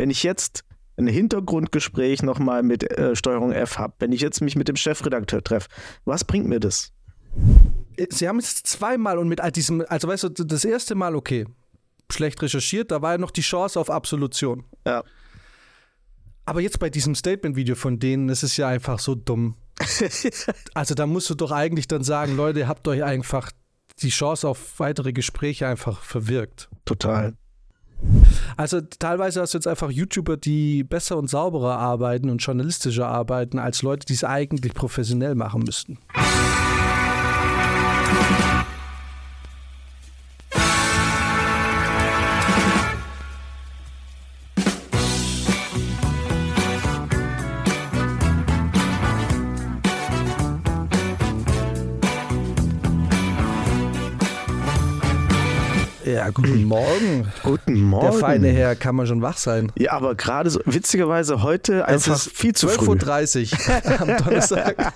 wenn ich jetzt ein Hintergrundgespräch nochmal mit äh, Steuerung F habe, wenn ich jetzt mich mit dem Chefredakteur treffe, was bringt mir das? Sie haben es zweimal und mit all diesem, also weißt du, das erste Mal, okay, schlecht recherchiert, da war ja noch die Chance auf Absolution. Ja. Aber jetzt bei diesem Statement-Video von denen, ist es ja einfach so dumm. also da musst du doch eigentlich dann sagen, Leute, habt euch einfach die Chance auf weitere Gespräche einfach verwirkt. Total. Also teilweise hast du jetzt einfach YouTuber, die besser und sauberer arbeiten und journalistischer arbeiten als Leute, die es eigentlich professionell machen müssten. Ja, guten Morgen. Guten Morgen. Der feine Herr kann man schon wach sein. Ja, aber gerade so, witzigerweise heute einfach es ist viel zu früh. 12.30 Uhr am Donnerstag.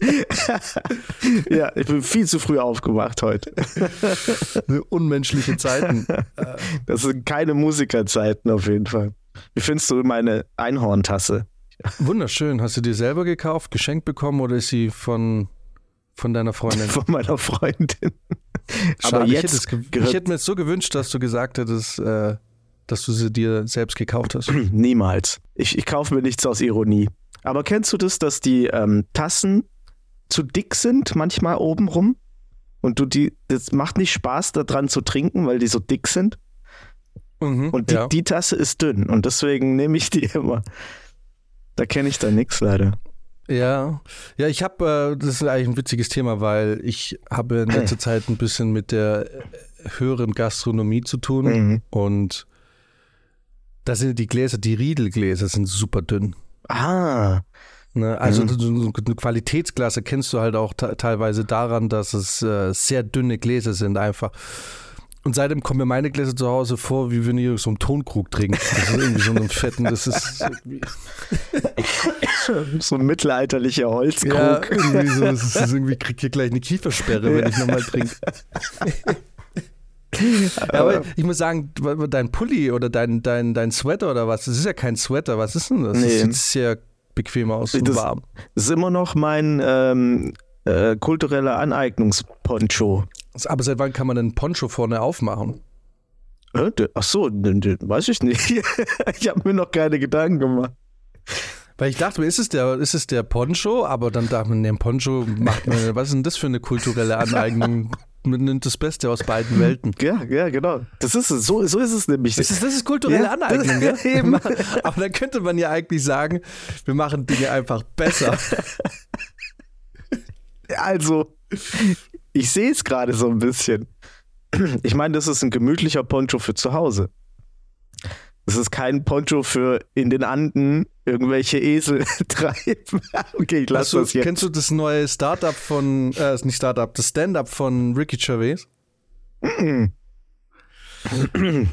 ja, ich bin viel zu früh aufgewacht heute. Unmenschliche Zeiten. Das sind keine Musikerzeiten auf jeden Fall. Wie findest du meine Einhorntasse? Wunderschön. Hast du dir selber gekauft, geschenkt bekommen oder ist sie von, von deiner Freundin? Von meiner Freundin. Schade, Aber ich, jetzt hätte es ich hätte mir jetzt so gewünscht, dass du gesagt hättest, äh, dass du sie dir selbst gekauft hast. Niemals. Ich, ich kaufe mir nichts aus Ironie. Aber kennst du das, dass die ähm, Tassen zu dick sind, manchmal obenrum? Und du die, das macht nicht Spaß, da dran zu trinken, weil die so dick sind. Mhm, Und die, ja. die Tasse ist dünn und deswegen nehme ich die immer. Da kenne ich da nichts leider. Ja, ja, ich habe, äh, das ist eigentlich ein witziges Thema, weil ich habe in letzter Zeit ein bisschen mit der höheren Gastronomie zu tun Mhm. und da sind die Gläser, die Riedelgläser sind super dünn. Ah, Ne? Also Mhm. eine Qualitätsglas erkennst du halt auch te- teilweise daran, dass es äh, sehr dünne Gläser sind einfach. Und seitdem kommen mir meine Gläser zu Hause vor, wie wenn ihr so einen Tonkrug trinkt. Das ist irgendwie so einen fetten, das ist so ein mittelalterlicher Holzkrug. ja, irgendwie so, das ist, das ist irgendwie krieg hier gleich eine Kiefersperre, wenn ich nochmal trinke. Ja, aber ich muss sagen, dein Pulli oder dein, dein, dein Sweater oder was, das ist ja kein Sweater, was ist denn das? Das Nee. sieht sehr bequem aus und Das- warm. Das ist immer noch mein ähm, äh, kultureller Aneignungsponcho. Aber seit wann kann man einen Poncho vorne aufmachen? Ach so, weiß ich nicht. ich habe mir noch keine Gedanken gemacht. Weil ich dachte, mir, ist es der, ist es der Poncho? Aber dann dachte man, der Poncho macht man, was ist denn das für eine kulturelle Aneignung? Man nimmt das Beste aus beiden Welten. Ja, ja, genau. Das ist es. So, so ist es nämlich. Das ist, das ist kulturelle Ja, Aneignung, ja? das- eben. Aber dann könnte man ja eigentlich sagen, wir machen Dinge einfach besser. Also, ich sehe es gerade so ein bisschen. Ich meine, das ist ein gemütlicher Poncho für zu Hause. Das ist kein Poncho für in den Anden irgendwelche Esel treiben. Okay, ich lasse das jetzt. kennst du das neue Startup von, äh, nicht Startup, das Stand-up von Ricky Gervais?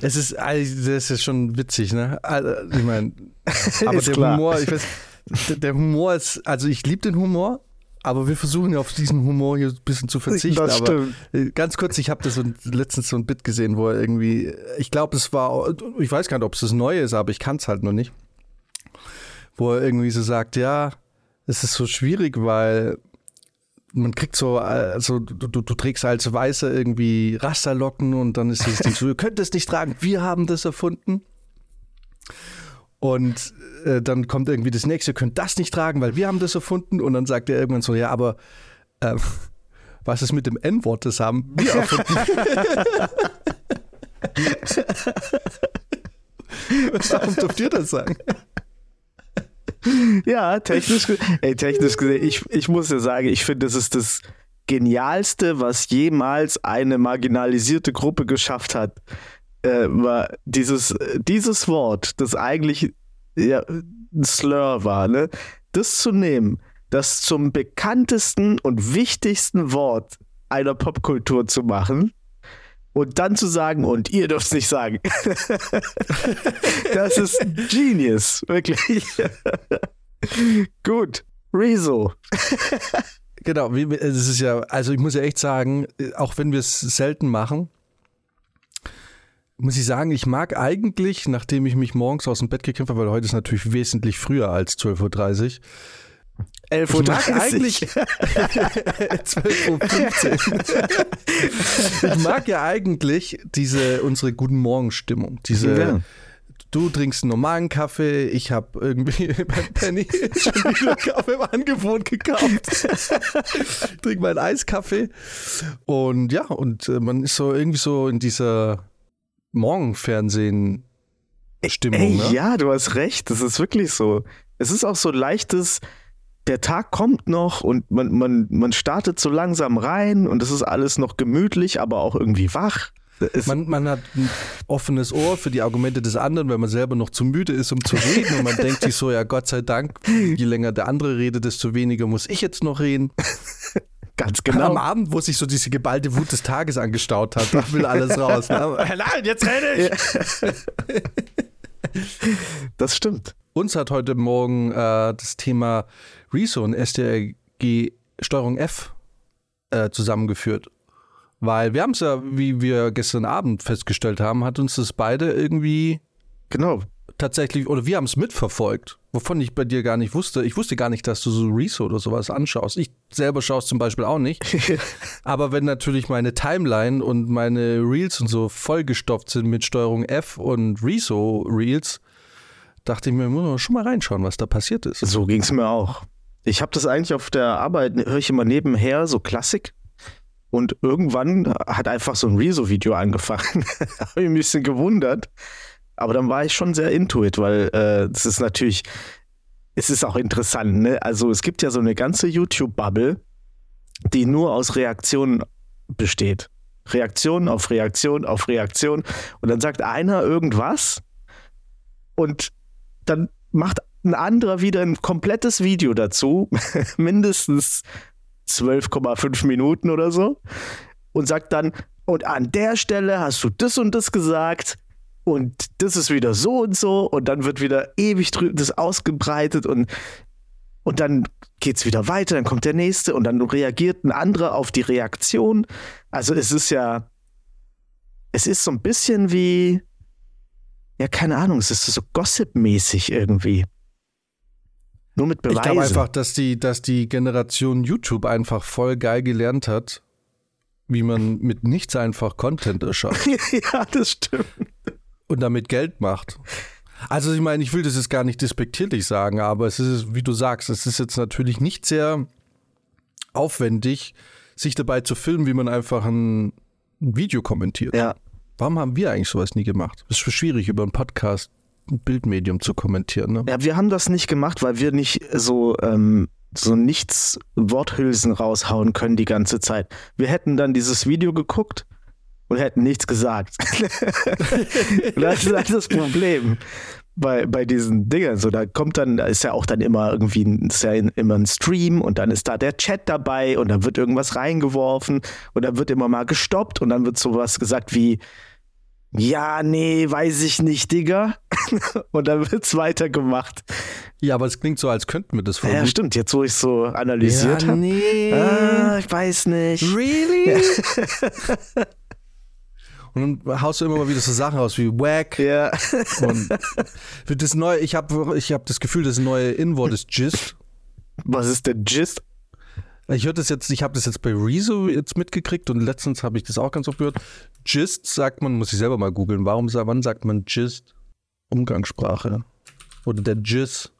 es ist, also, das ist schon witzig, ne? Also, Ich meine, aber der klar. Humor, ich weiß, der Humor ist, also ich liebe den Humor, aber wir versuchen ja auf diesen Humor hier ein bisschen zu verzichten. Das aber stimmt. äh, ganz kurz, ich habe das so, letztens so ein Bit gesehen, wo er irgendwie, ich glaube, es war, ich weiß gar nicht, ob es das Neue ist, aber ich kann es halt noch nicht. Wo er irgendwie so sagt, ja, es ist so schwierig, weil man kriegt so, also du, du, du trägst als Weißer irgendwie Rasterlocken und dann ist dieses Ding so, ihr könnt es nicht tragen, wir haben das erfunden. Und äh, dann kommt irgendwie das nächste, ihr könnt das nicht tragen, weil wir haben das erfunden. Und dann sagt er irgendwann so, ja, aber äh, was ist mit dem N-Wort? Das haben wir erfunden. Warum dürft ihr das sagen? Ja, technisch, ey, technisch gesehen, ich, ich muss ja sagen, ich finde, das ist das Genialste, was jemals eine marginalisierte Gruppe geschafft hat. Äh, war dieses, dieses Wort, das eigentlich ja, ein Slur war, ne? das zu nehmen, das zum bekanntesten und wichtigsten Wort einer Popkultur zu machen und dann zu sagen, und ihr dürft es nicht sagen. das ist Genius, wirklich. Gut. Rezo. Genau, es ist ja, also ich muss ja echt sagen, auch wenn wir es selten machen, muss ich sagen, ich mag eigentlich, nachdem ich mich morgens aus dem Bett gekämpft habe, weil heute ist natürlich wesentlich früher als 12.30 Uhr, 11 Uhr. Ich mag eigentlich 12.15 Uhr. ich mag ja eigentlich diese unsere guten Morgenstimmung. Diese ja. Du trinkst einen normalen Kaffee, ich habe irgendwie beim Penny schon wieder Kaffee im Angebot gekauft. Trink meinen Eiskaffee. Und ja, und äh, man ist so irgendwie so in dieser Morgenfernsehen Stimmung. Ey, ne? Ja, du hast recht. Das ist wirklich so. Es ist auch so leichtes, der Tag kommt noch und man, man, man startet so langsam rein und es ist alles noch gemütlich, aber auch irgendwie wach. Man, man, hat ein offenes Ohr für die Argumente des anderen, weil man selber noch zu müde ist, um zu reden. Und man denkt sich so, ja Gott sei Dank, je länger der andere redet, desto weniger muss ich jetzt noch reden. Ganz genau. Am Abend, wo sich so diese geballte Wut des Tages angestaut hat, da will alles raus. Ne? Nein, jetzt rede ich! Das stimmt. Uns hat heute Morgen äh, das Thema Rezo und STRG Steuerung F äh, zusammengeführt. Weil wir haben es ja, wie wir gestern Abend festgestellt haben, hat uns das beide irgendwie genau tatsächlich, oder wir haben es mitverfolgt, wovon ich bei dir gar nicht wusste. Ich wusste gar nicht, dass du so Rezo oder sowas anschaust. Ich selber schaue es zum Beispiel auch nicht. Aber wenn natürlich meine Timeline und meine Reels und so vollgestopft sind mit Steuerung F und Rezo Reels, dachte ich mir, muss man schon mal reinschauen, was da passiert ist. So ging es mir auch. Ich habe das eigentlich auf der Arbeit, höre ich immer nebenher, so Klassik. Und irgendwann hat einfach so ein Rezo-Video angefangen. habe ich ein bisschen gewundert. Aber dann war ich schon sehr intuit, weil äh, das ist natürlich, es ist auch interessant. Ne? Also es gibt ja so eine ganze YouTube-Bubble, die nur aus Reaktionen besteht. Reaktion auf Reaktion auf Reaktion. Und dann sagt einer irgendwas und dann macht ein anderer wieder ein komplettes Video dazu, mindestens 12,5 Minuten oder so, und sagt dann, und an der Stelle hast du das und das gesagt und das ist wieder so und so und dann wird wieder ewig das ausgebreitet und, und dann geht es wieder weiter, dann kommt der nächste und dann reagiert ein anderer auf die Reaktion. Also es ist ja, es ist so ein bisschen wie, ja, keine Ahnung, es ist so Gossip-mäßig irgendwie. Nur mit Beweisen. Ich glaube einfach, dass die, dass die Generation YouTube einfach voll geil gelernt hat, wie man mit nichts einfach Content erschafft. ja, das stimmt. Und damit Geld macht. Also ich meine, ich will das jetzt gar nicht despektierlich sagen, aber es ist, wie du sagst, es ist jetzt natürlich nicht sehr aufwendig, sich dabei zu filmen, wie man einfach ein, ein Video kommentiert. Ja, Warum haben wir eigentlich sowas nie gemacht? Es ist schwierig, über einen Podcast ein Bildmedium zu kommentieren. Ne? Ja, wir haben das nicht gemacht, weil wir nicht so, ähm, so nichts Worthülsen raushauen können die ganze Zeit. Wir hätten dann dieses Video geguckt und hätten nichts gesagt. das ist halt das Problem bei, bei diesen Dingern. So, da kommt dann, da ist ja auch dann immer irgendwie ist ja immer ein Stream und dann ist da der Chat dabei und dann wird irgendwas reingeworfen und dann wird immer mal gestoppt und dann wird sowas gesagt wie, ja, nee, weiß ich nicht, Digga. Und dann wird's weitergemacht. Ja, aber es klingt so, als könnten wir das voll. Ja, stimmt. Jetzt, wo ich so analysiert ja, habe. Nee. Ah, ich weiß nicht. Really? Ja. Und dann haust du immer mal wieder so Sachen raus wie Wack. Ja. Und das neue, ich habe ich hab das Gefühl, das neue Inwort ist Gist. Was ist der Gist? Ich höre das jetzt, ich habe das jetzt bei Rezo jetzt mitgekriegt und letztens habe ich das auch ganz oft gehört. Gist sagt man, muss ich selber mal googeln. Warum, wann sagt man Gist? Umgangssprache. Oder der Gist.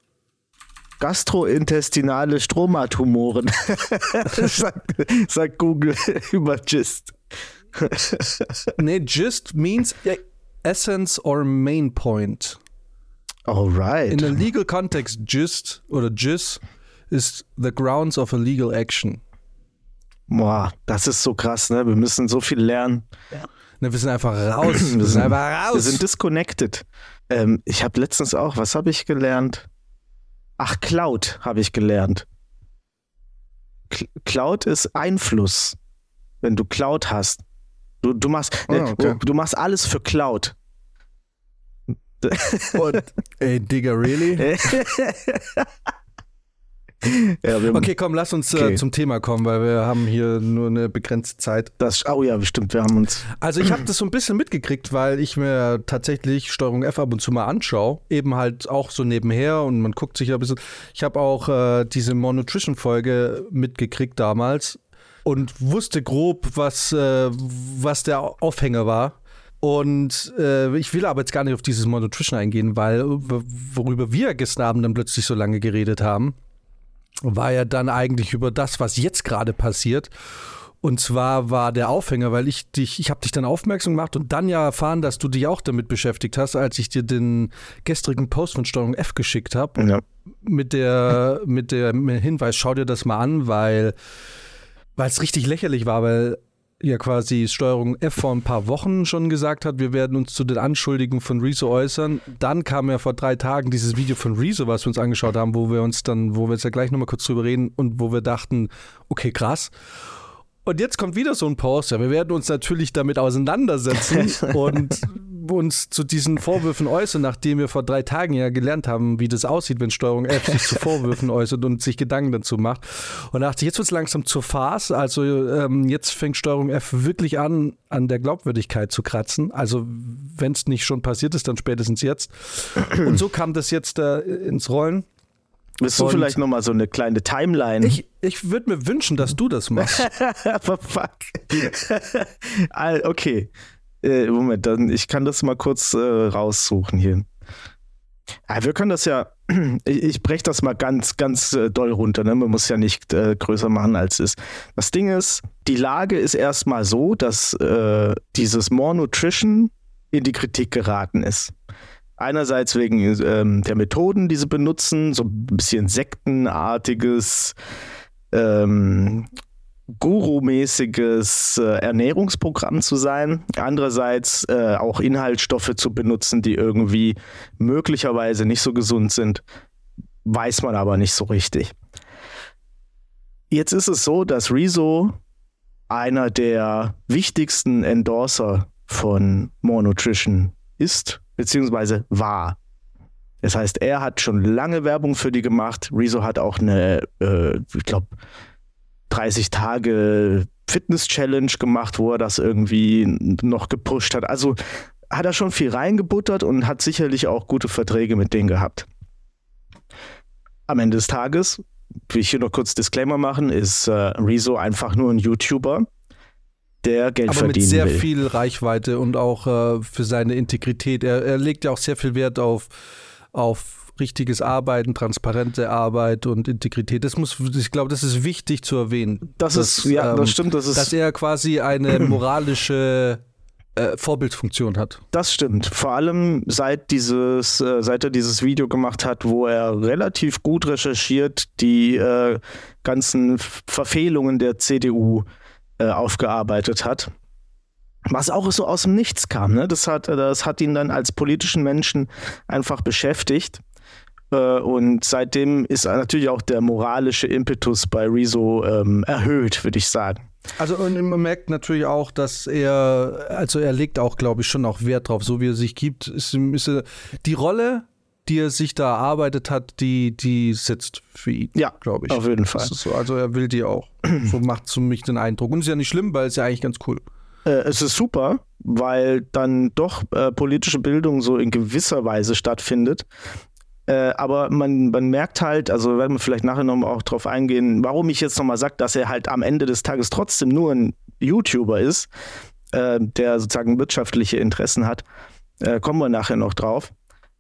Gastrointestinale Stromatumoren. sagt, sagt Google über Gist. nee, Gist means essence or main point. Alright. In a legal context, Gist oder Gist ist the grounds of a legal action. Boah, das ist so krass, ne? Wir müssen so viel lernen. Ja. Ne, wir sind einfach raus. wir sind einfach raus. Wir sind disconnected. Ähm, ich habe letztens auch, was habe ich gelernt? Ach, Cloud habe ich gelernt. Cloud ist Einfluss. Wenn du Cloud hast. Du, du, machst, oh, okay. du machst alles für Cloud. Und, ey, Digga, really? ja, okay, komm, lass uns äh, okay. äh, zum Thema kommen, weil wir haben hier nur eine begrenzte Zeit. Das, oh ja, bestimmt, wir haben uns. Also ich habe das so ein bisschen mitgekriegt, weil ich mir tatsächlich Steuerung F ab und zu mal anschaue, eben halt auch so nebenher und man guckt sich ein bisschen. Ich habe auch äh, diese Monutrition-Folge mitgekriegt damals und wusste grob, was, äh, was der Aufhänger war. Und äh, ich will aber jetzt gar nicht auf dieses Monutrition eingehen, weil worüber wir gestern Abend dann plötzlich so lange geredet haben, war ja dann eigentlich über das, was jetzt gerade passiert. Und zwar war der Aufhänger, weil ich dich, ich habe dich dann aufmerksam gemacht und dann ja erfahren, dass du dich auch damit beschäftigt hast, als ich dir den gestrigen Post von Steuerung F geschickt habe. Ja. Mit der, mit der Hinweis, schau dir das mal an, weil es richtig lächerlich war, weil ja quasi Steuerung F vor ein paar Wochen schon gesagt hat, wir werden uns zu den Anschuldigungen von Rezo äußern. Dann kam ja vor drei Tagen dieses Video von Rezo, was wir uns angeschaut haben, wo wir uns dann, wo wir jetzt ja gleich nochmal kurz drüber reden und wo wir dachten, okay, krass. Und jetzt kommt wieder so ein Post. Ja, wir werden uns natürlich damit auseinandersetzen und uns zu diesen Vorwürfen äußern, nachdem wir vor drei Tagen ja gelernt haben, wie das aussieht, wenn Steuerung F sich zu Vorwürfen äußert und sich Gedanken dazu macht. Und dachte, jetzt wird es langsam zur Farce. Also ähm, jetzt fängt Steuerung F wirklich an, an der Glaubwürdigkeit zu kratzen. Also wenn es nicht schon passiert ist, dann spätestens jetzt. Und so kam das jetzt äh, ins Rollen. Willst du vielleicht nochmal so eine kleine Timeline? Ich, ich würde mir wünschen, dass du das machst. Aber fuck. okay. Äh, Moment, dann, ich kann das mal kurz äh, raussuchen hier. Ja, wir können das ja, ich, ich breche das mal ganz, ganz äh, doll runter. Ne? Man muss ja nicht äh, größer machen, als es ist. Das Ding ist, die Lage ist erstmal so, dass äh, dieses More Nutrition in die Kritik geraten ist. Einerseits wegen ähm, der Methoden, die sie benutzen, so ein bisschen sektenartiges, ähm, Guru-mäßiges äh, Ernährungsprogramm zu sein. Andererseits äh, auch Inhaltsstoffe zu benutzen, die irgendwie möglicherweise nicht so gesund sind, weiß man aber nicht so richtig. Jetzt ist es so, dass Rezo einer der wichtigsten Endorser von More Nutrition ist beziehungsweise war. Das heißt, er hat schon lange Werbung für die gemacht. Rezo hat auch eine, äh, ich glaube, 30 Tage Fitness-Challenge gemacht, wo er das irgendwie noch gepusht hat. Also hat er schon viel reingebuttert und hat sicherlich auch gute Verträge mit denen gehabt. Am Ende des Tages, will ich hier noch kurz Disclaimer machen, ist äh, Rezo einfach nur ein YouTuber der Geld Aber verdienen mit sehr will. viel Reichweite und auch äh, für seine Integrität. Er, er, legt ja auch sehr viel Wert auf, auf richtiges Arbeiten, transparente Arbeit und Integrität. Das muss, ich glaube, das ist wichtig zu erwähnen. Das dass, ist, ja, ähm, das stimmt. Das ist, dass er quasi eine moralische äh, Vorbildfunktion hat. Das stimmt. Vor allem seit dieses, äh, seit er dieses Video gemacht hat, wo er relativ gut recherchiert die äh, ganzen Verfehlungen der CDU äh, aufgearbeitet hat. Was auch so aus dem Nichts kam. Ne? Das, hat, das hat ihn dann als politischen Menschen einfach beschäftigt. Äh, und seitdem ist natürlich auch der moralische Impetus bei Rezo ähm, erhöht, würde ich sagen. Also und man merkt natürlich auch, dass er, also er legt auch, glaube ich, schon auch Wert drauf, so wie er sich gibt. Ist, ist die Rolle die er sich da erarbeitet hat, die, die sitzt für ihn. Ja, glaube ich. Auf jeden Fall. So. Also er will die auch. so macht es für mich den Eindruck. Und ist ja nicht schlimm, weil es ja eigentlich ganz cool. Äh, es ist super, weil dann doch äh, politische Bildung so in gewisser Weise stattfindet. Äh, aber man, man merkt halt, also werden wir vielleicht nachher noch auch drauf eingehen, warum ich jetzt nochmal sage, dass er halt am Ende des Tages trotzdem nur ein YouTuber ist, äh, der sozusagen wirtschaftliche Interessen hat. Äh, kommen wir nachher noch drauf.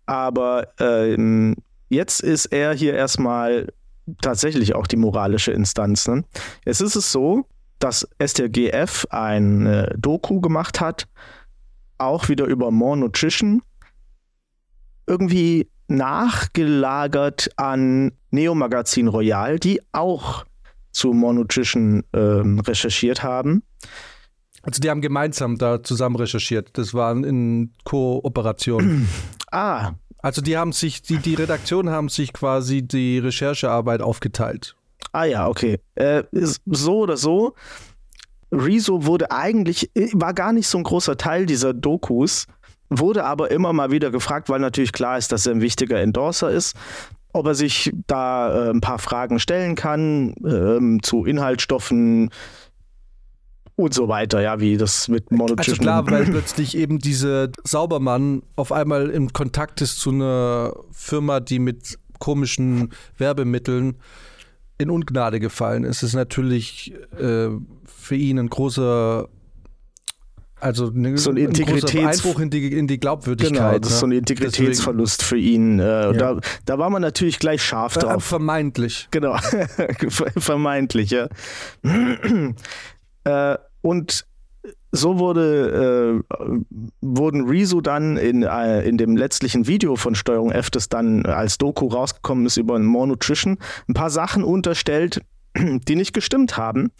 Aber ähm, jetzt ist er hier erstmal tatsächlich auch die moralische Instanz. Ne? Jetzt ist es so, dass STGF ein Doku gemacht hat, auch wieder über More Nutrition, irgendwie nachgelagert an Neo Magazin Royal, die auch zu More Nutrition ähm, recherchiert haben. Also die haben gemeinsam da zusammen recherchiert. Das waren in Kooperation. ah. Also die haben sich, die, die Redaktion haben sich quasi die Recherchearbeit aufgeteilt. Ah ja, okay. Äh, so oder so. Rezo wurde eigentlich, äh, war gar nicht so ein großer Teil dieser Dokus, wurde aber immer mal wieder gefragt, weil natürlich klar ist, dass er ein wichtiger Endorser ist. ob er sich da äh, ein paar Fragen stellen kann ähm, zu Inhaltsstoffen und so weiter, ja, wie das mit monotischen... Also klar, weil plötzlich eben diese Saubermann auf einmal im Kontakt ist zu einer Firma, die mit komischen Werbemitteln in Ungnade gefallen ist, ist natürlich äh, für ihn ein großer also ne, so ein, Integritäts ein Einbruch in die, in die Glaubwürdigkeit. Genau, das ist ne? so ein Integritätsverlust Deswegen. für ihn. Äh, ja. da, da war man natürlich gleich scharf äh, drauf. Vermeintlich. Genau, vermeintlich, ja. äh, und so wurde, äh, wurden Rezo dann in, äh, in dem letztlichen Video von Steuerung F, das dann als Doku rausgekommen ist über More Nutrition, ein paar Sachen unterstellt, die nicht gestimmt haben.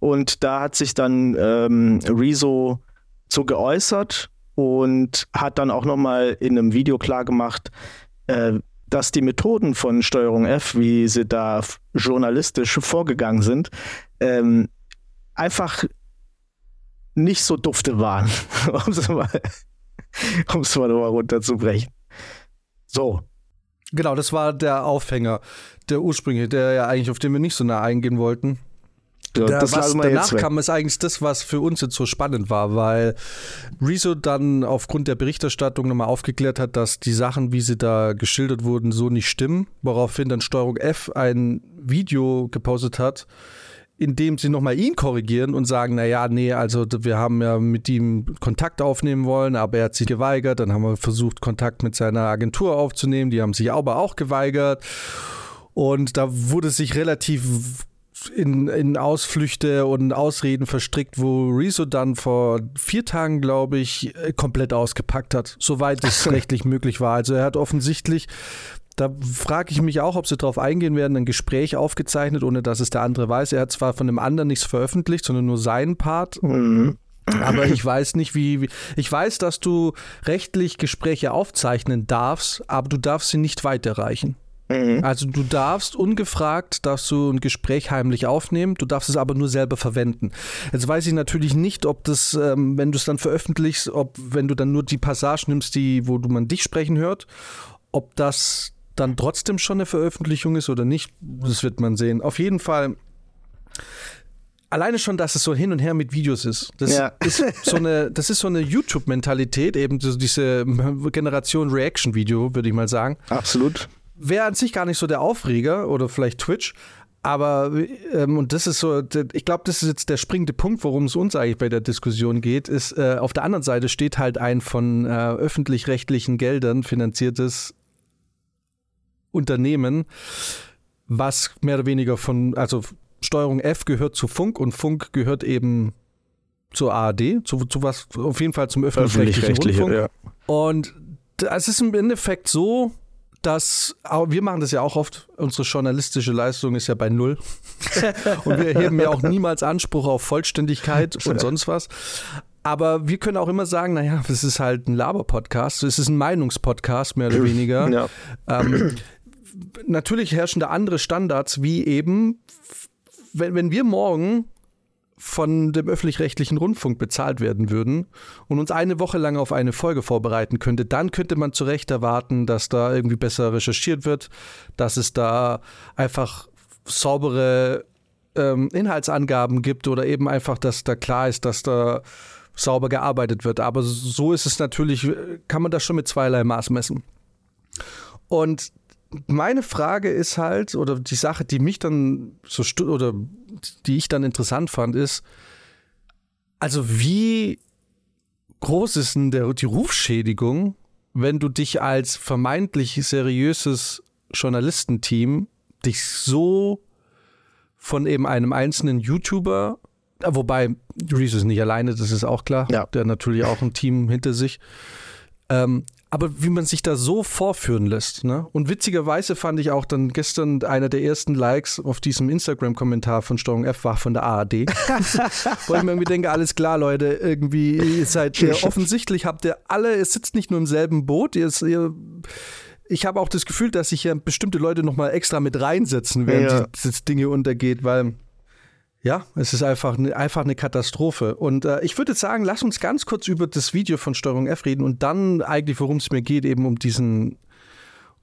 Und da hat sich dann ähm, Rezo so geäußert und hat dann auch nochmal in einem Video klargemacht, äh, dass die Methoden von Steuerung F, wie sie da journalistisch vorgegangen sind, ähm, einfach nicht so dufte waren, um es mal, um's mal runterzubrechen. So. Genau, das war der Aufhänger, der ursprüngliche, der ja eigentlich, auf den wir nicht so nah eingehen wollten. Da, was danach kam, ist eigentlich das, was für uns jetzt so spannend war, weil Rezo dann aufgrund der Berichterstattung nochmal aufgeklärt hat, dass die Sachen, wie sie da geschildert wurden, so nicht stimmen, woraufhin dann Steuerung F ein Video gepostet hat, indem sie nochmal ihn korrigieren und sagen, naja, nee, also wir haben ja mit ihm Kontakt aufnehmen wollen, aber er hat sich geweigert. Dann haben wir versucht, Kontakt mit seiner Agentur aufzunehmen. Die haben sich aber auch geweigert. Und da wurde sich relativ in, in Ausflüchte und Ausreden verstrickt, wo Rezo dann vor vier Tagen, glaube ich, komplett ausgepackt hat, soweit es rechtlich möglich war. Also er hat offensichtlich da frage ich mich auch, ob sie darauf eingehen werden, ein Gespräch aufgezeichnet, ohne dass es der andere weiß. Er hat zwar von dem anderen nichts veröffentlicht, sondern nur seinen Part. Mhm. Aber ich weiß nicht, wie, wie, Ich weiß, dass du rechtlich Gespräche aufzeichnen darfst, aber du darfst sie nicht weiterreichen. Mhm. Also du darfst ungefragt, darfst du ein Gespräch heimlich aufnehmen, du darfst es aber nur selber verwenden. Jetzt weiß ich natürlich nicht, ob das, ähm, wenn du es dann veröffentlichst, ob wenn du dann nur die Passage nimmst, die, wo du man dich sprechen hört, ob das dann trotzdem schon eine Veröffentlichung ist oder nicht, das wird man sehen. Auf jeden Fall alleine schon, dass es so hin und her mit Videos ist. Das ja. ist so eine, das ist so eine YouTube-Mentalität, eben so diese Generation Reaction-Video, würde ich mal sagen. Absolut. Wäre an sich gar nicht so der Aufreger oder vielleicht Twitch, aber ähm, und das ist so, ich glaube, das ist jetzt der springende Punkt, worum es uns eigentlich bei der Diskussion geht, ist, äh, auf der anderen Seite steht halt ein von äh, öffentlich-rechtlichen Geldern finanziertes Unternehmen, was mehr oder weniger von, also Steuerung F gehört zu Funk und Funk gehört eben zur ARD, zu, zu was, auf jeden Fall zum öffentlich-rechtlichen Öffentlich Rundfunk. Ja. Und es ist im Endeffekt so, dass wir machen das ja auch oft, unsere journalistische Leistung ist ja bei null. und wir erheben ja auch niemals Anspruch auf Vollständigkeit und sonst was. Aber wir können auch immer sagen, naja, es ist halt ein Laber-Podcast, es ist ein Meinungspodcast, mehr oder weniger. Ja. Ähm, natürlich herrschen da andere Standards, wie eben, wenn, wenn wir morgen von dem öffentlich-rechtlichen Rundfunk bezahlt werden würden und uns eine Woche lang auf eine Folge vorbereiten könnte, dann könnte man zu Recht erwarten, dass da irgendwie besser recherchiert wird, dass es da einfach saubere ähm, Inhaltsangaben gibt oder eben einfach, dass da klar ist, dass da sauber gearbeitet wird. Aber so ist es natürlich, kann man das schon mit zweierlei Maß messen. Und meine Frage ist halt, oder die Sache, die mich dann so oder die ich dann interessant fand, ist, also wie groß ist denn der, die Rufschädigung, wenn du dich als vermeintlich seriöses Journalistenteam dich so von eben einem einzelnen YouTuber, wobei Reese ist nicht alleine, das ist auch klar, ja. der hat natürlich auch ein Team hinter sich, ähm, aber wie man sich da so vorführen lässt. Ne? Und witzigerweise fand ich auch dann gestern einer der ersten Likes auf diesem Instagram-Kommentar von Steuerung F war von der ARD. Wo ich mir irgendwie denke, alles klar, Leute, irgendwie, ihr seid ihr, offensichtlich habt ihr alle, ihr sitzt nicht nur im selben Boot, ihr, ihr ich habe auch das Gefühl, dass sich ja bestimmte Leute nochmal extra mit reinsetzen, während ja. die, die Dinge untergeht, weil ja, es ist einfach, ne, einfach eine Katastrophe. Und äh, ich würde sagen, lass uns ganz kurz über das Video von Steuerung F reden und dann eigentlich, worum es mir geht, eben um diesen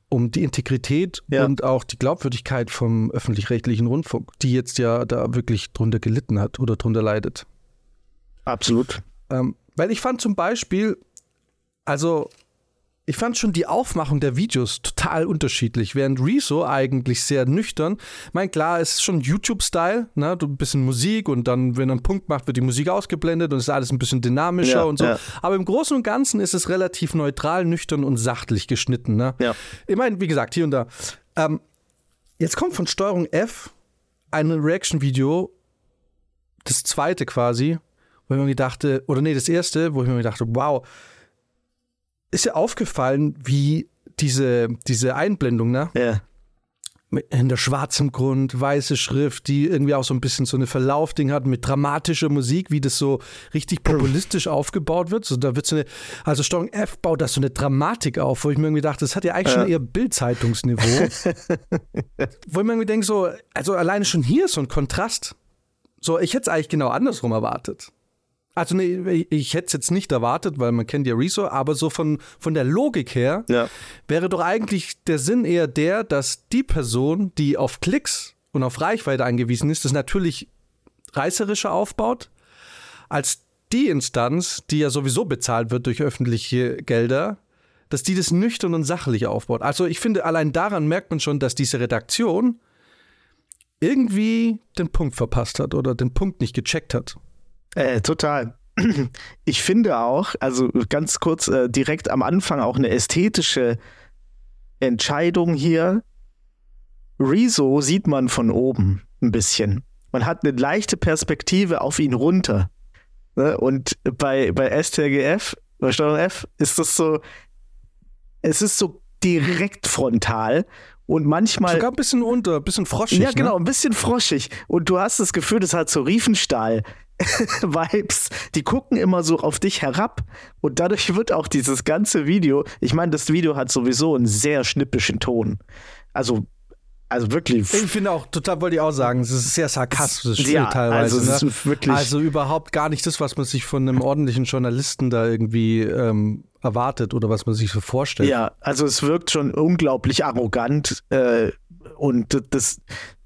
um die Integrität Ja. und auch die Glaubwürdigkeit vom öffentlich-rechtlichen Rundfunk, die jetzt ja da wirklich drunter gelitten hat oder drunter leidet. Absolut. Ähm, weil ich fand zum Beispiel, also ich fand schon die Aufmachung der Videos total unterschiedlich, während Rezo eigentlich sehr nüchtern. Ich meine, klar, es ist schon YouTube-Style, ne? Du ein bisschen Musik und dann, wenn er einen Punkt macht, wird die Musik ausgeblendet und es ist alles ein bisschen dynamischer Ja, und so. ja. Aber im Großen und Ganzen ist es relativ neutral, nüchtern und sachlich geschnitten, ne? Ja. Ich meine, wie gesagt, hier und da. Ähm, jetzt kommt von Steuerung F ein Reaction-Video, das zweite quasi, wo ich mir dachte, oder nee, das erste, wo ich mir dachte, wow, ist ja aufgefallen, wie diese, diese Einblendung, ne? Ja. Hinter schwarzem Grund, weiße Schrift, die irgendwie auch so ein bisschen so eine Verlaufding hat mit dramatischer Musik, wie das so richtig populistisch aufgebaut wird. So, da wird so eine, also Steuerung F baut das so eine Dramatik auf, wo ich mir irgendwie dachte, das hat ja eigentlich schon eher Bildzeitungsniveau. wo ich mir irgendwie denke, so, also alleine schon hier ist so ein Kontrast. So, ich hätte es eigentlich genau andersrum erwartet. Also nee, ich hätte es jetzt nicht erwartet, weil man kennt ja Rezo, aber so von, von der Logik her Ja. wäre doch eigentlich der Sinn eher der, dass die Person, die auf Klicks und auf Reichweite angewiesen ist, das natürlich reißerischer aufbaut, als die Instanz, die ja sowieso bezahlt wird durch öffentliche Gelder, dass die das nüchtern und sachlich aufbaut. Also ich finde, allein daran merkt man schon, dass diese Redaktion irgendwie den Punkt verpasst hat oder den Punkt nicht gecheckt hat. Äh, total. Ich finde auch, also ganz kurz äh, direkt am Anfang auch eine ästhetische Entscheidung hier. Rezo sieht man von oben ein bisschen. Man hat eine leichte Perspektive auf ihn runter. Ne? Und bei, bei STRGF, bei Steuerung F, ist das so, es ist so direkt frontal und manchmal. Sogar ein bisschen unter, ein bisschen froschig. Ja, genau, Ne? ein bisschen froschig. Und du hast das Gefühl, das hat so Riefenstahl-Vibes. Die gucken immer so auf dich herab. Und dadurch wird auch dieses ganze Video, ich meine, das Video hat sowieso einen sehr schnippischen Ton. Also, also wirklich. Ich finde auch, total wollte ich auch sagen, es ist sehr sarkastisch Ja, teilweise. also ne? also überhaupt gar nicht das, was man sich von einem ordentlichen Journalisten da irgendwie ähm, erwartet oder was man sich so vorstellt. Ja, also es wirkt schon unglaublich arrogant äh, und das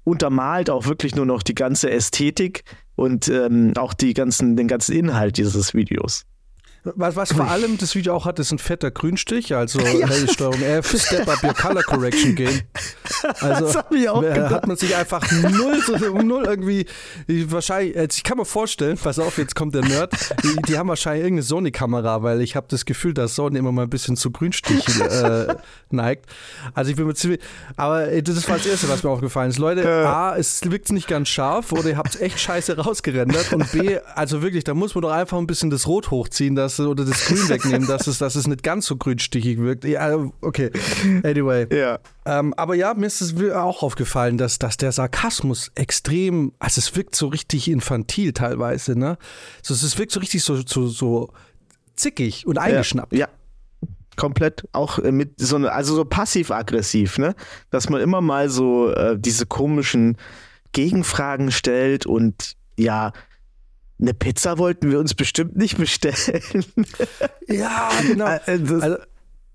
untermalt auch wirklich nur noch die ganze Ästhetik und ähm, auch die ganzen, den ganzen Inhalt dieses Videos. Was, was vor allem das Video auch hat, ist ein fetter Grünstich, also hey, Steuerung F, Step Up Your Color Correction Game. Also Das hab ich auch äh, gedacht. hat man sich einfach null, null irgendwie, ich, wahrscheinlich, jetzt, ich kann mir vorstellen, pass auf, jetzt kommt der Nerd, die, die haben wahrscheinlich irgendeine Sony-Kamera, weil ich habe das Gefühl, dass Sony immer mal ein bisschen zu Grünstichen äh, neigt. Also ich bin mir ziemlich, aber äh, das war das Erste, was mir aufgefallen ist. Leute, A, es wirkt nicht ganz scharf oder ihr habt es echt scheiße rausgerendert und B, also wirklich, da muss man doch einfach ein bisschen das Rot hochziehen, dass, oder das Grün wegnehmen, dass es, dass es nicht ganz so grünstichig wirkt. Ja, okay. Anyway. Ja. Ähm, aber ja, mir ist es auch aufgefallen, dass, dass der Sarkasmus extrem, also es wirkt so richtig infantil teilweise, ne? So, es wirkt so richtig so, so, so zickig und eingeschnappt. Ja. Komplett auch mit so eine, also so passiv-aggressiv, ne? Dass man immer mal so äh, diese komischen Gegenfragen stellt und ja, eine Pizza wollten wir uns bestimmt nicht bestellen. Ja, genau. Äh, das Also,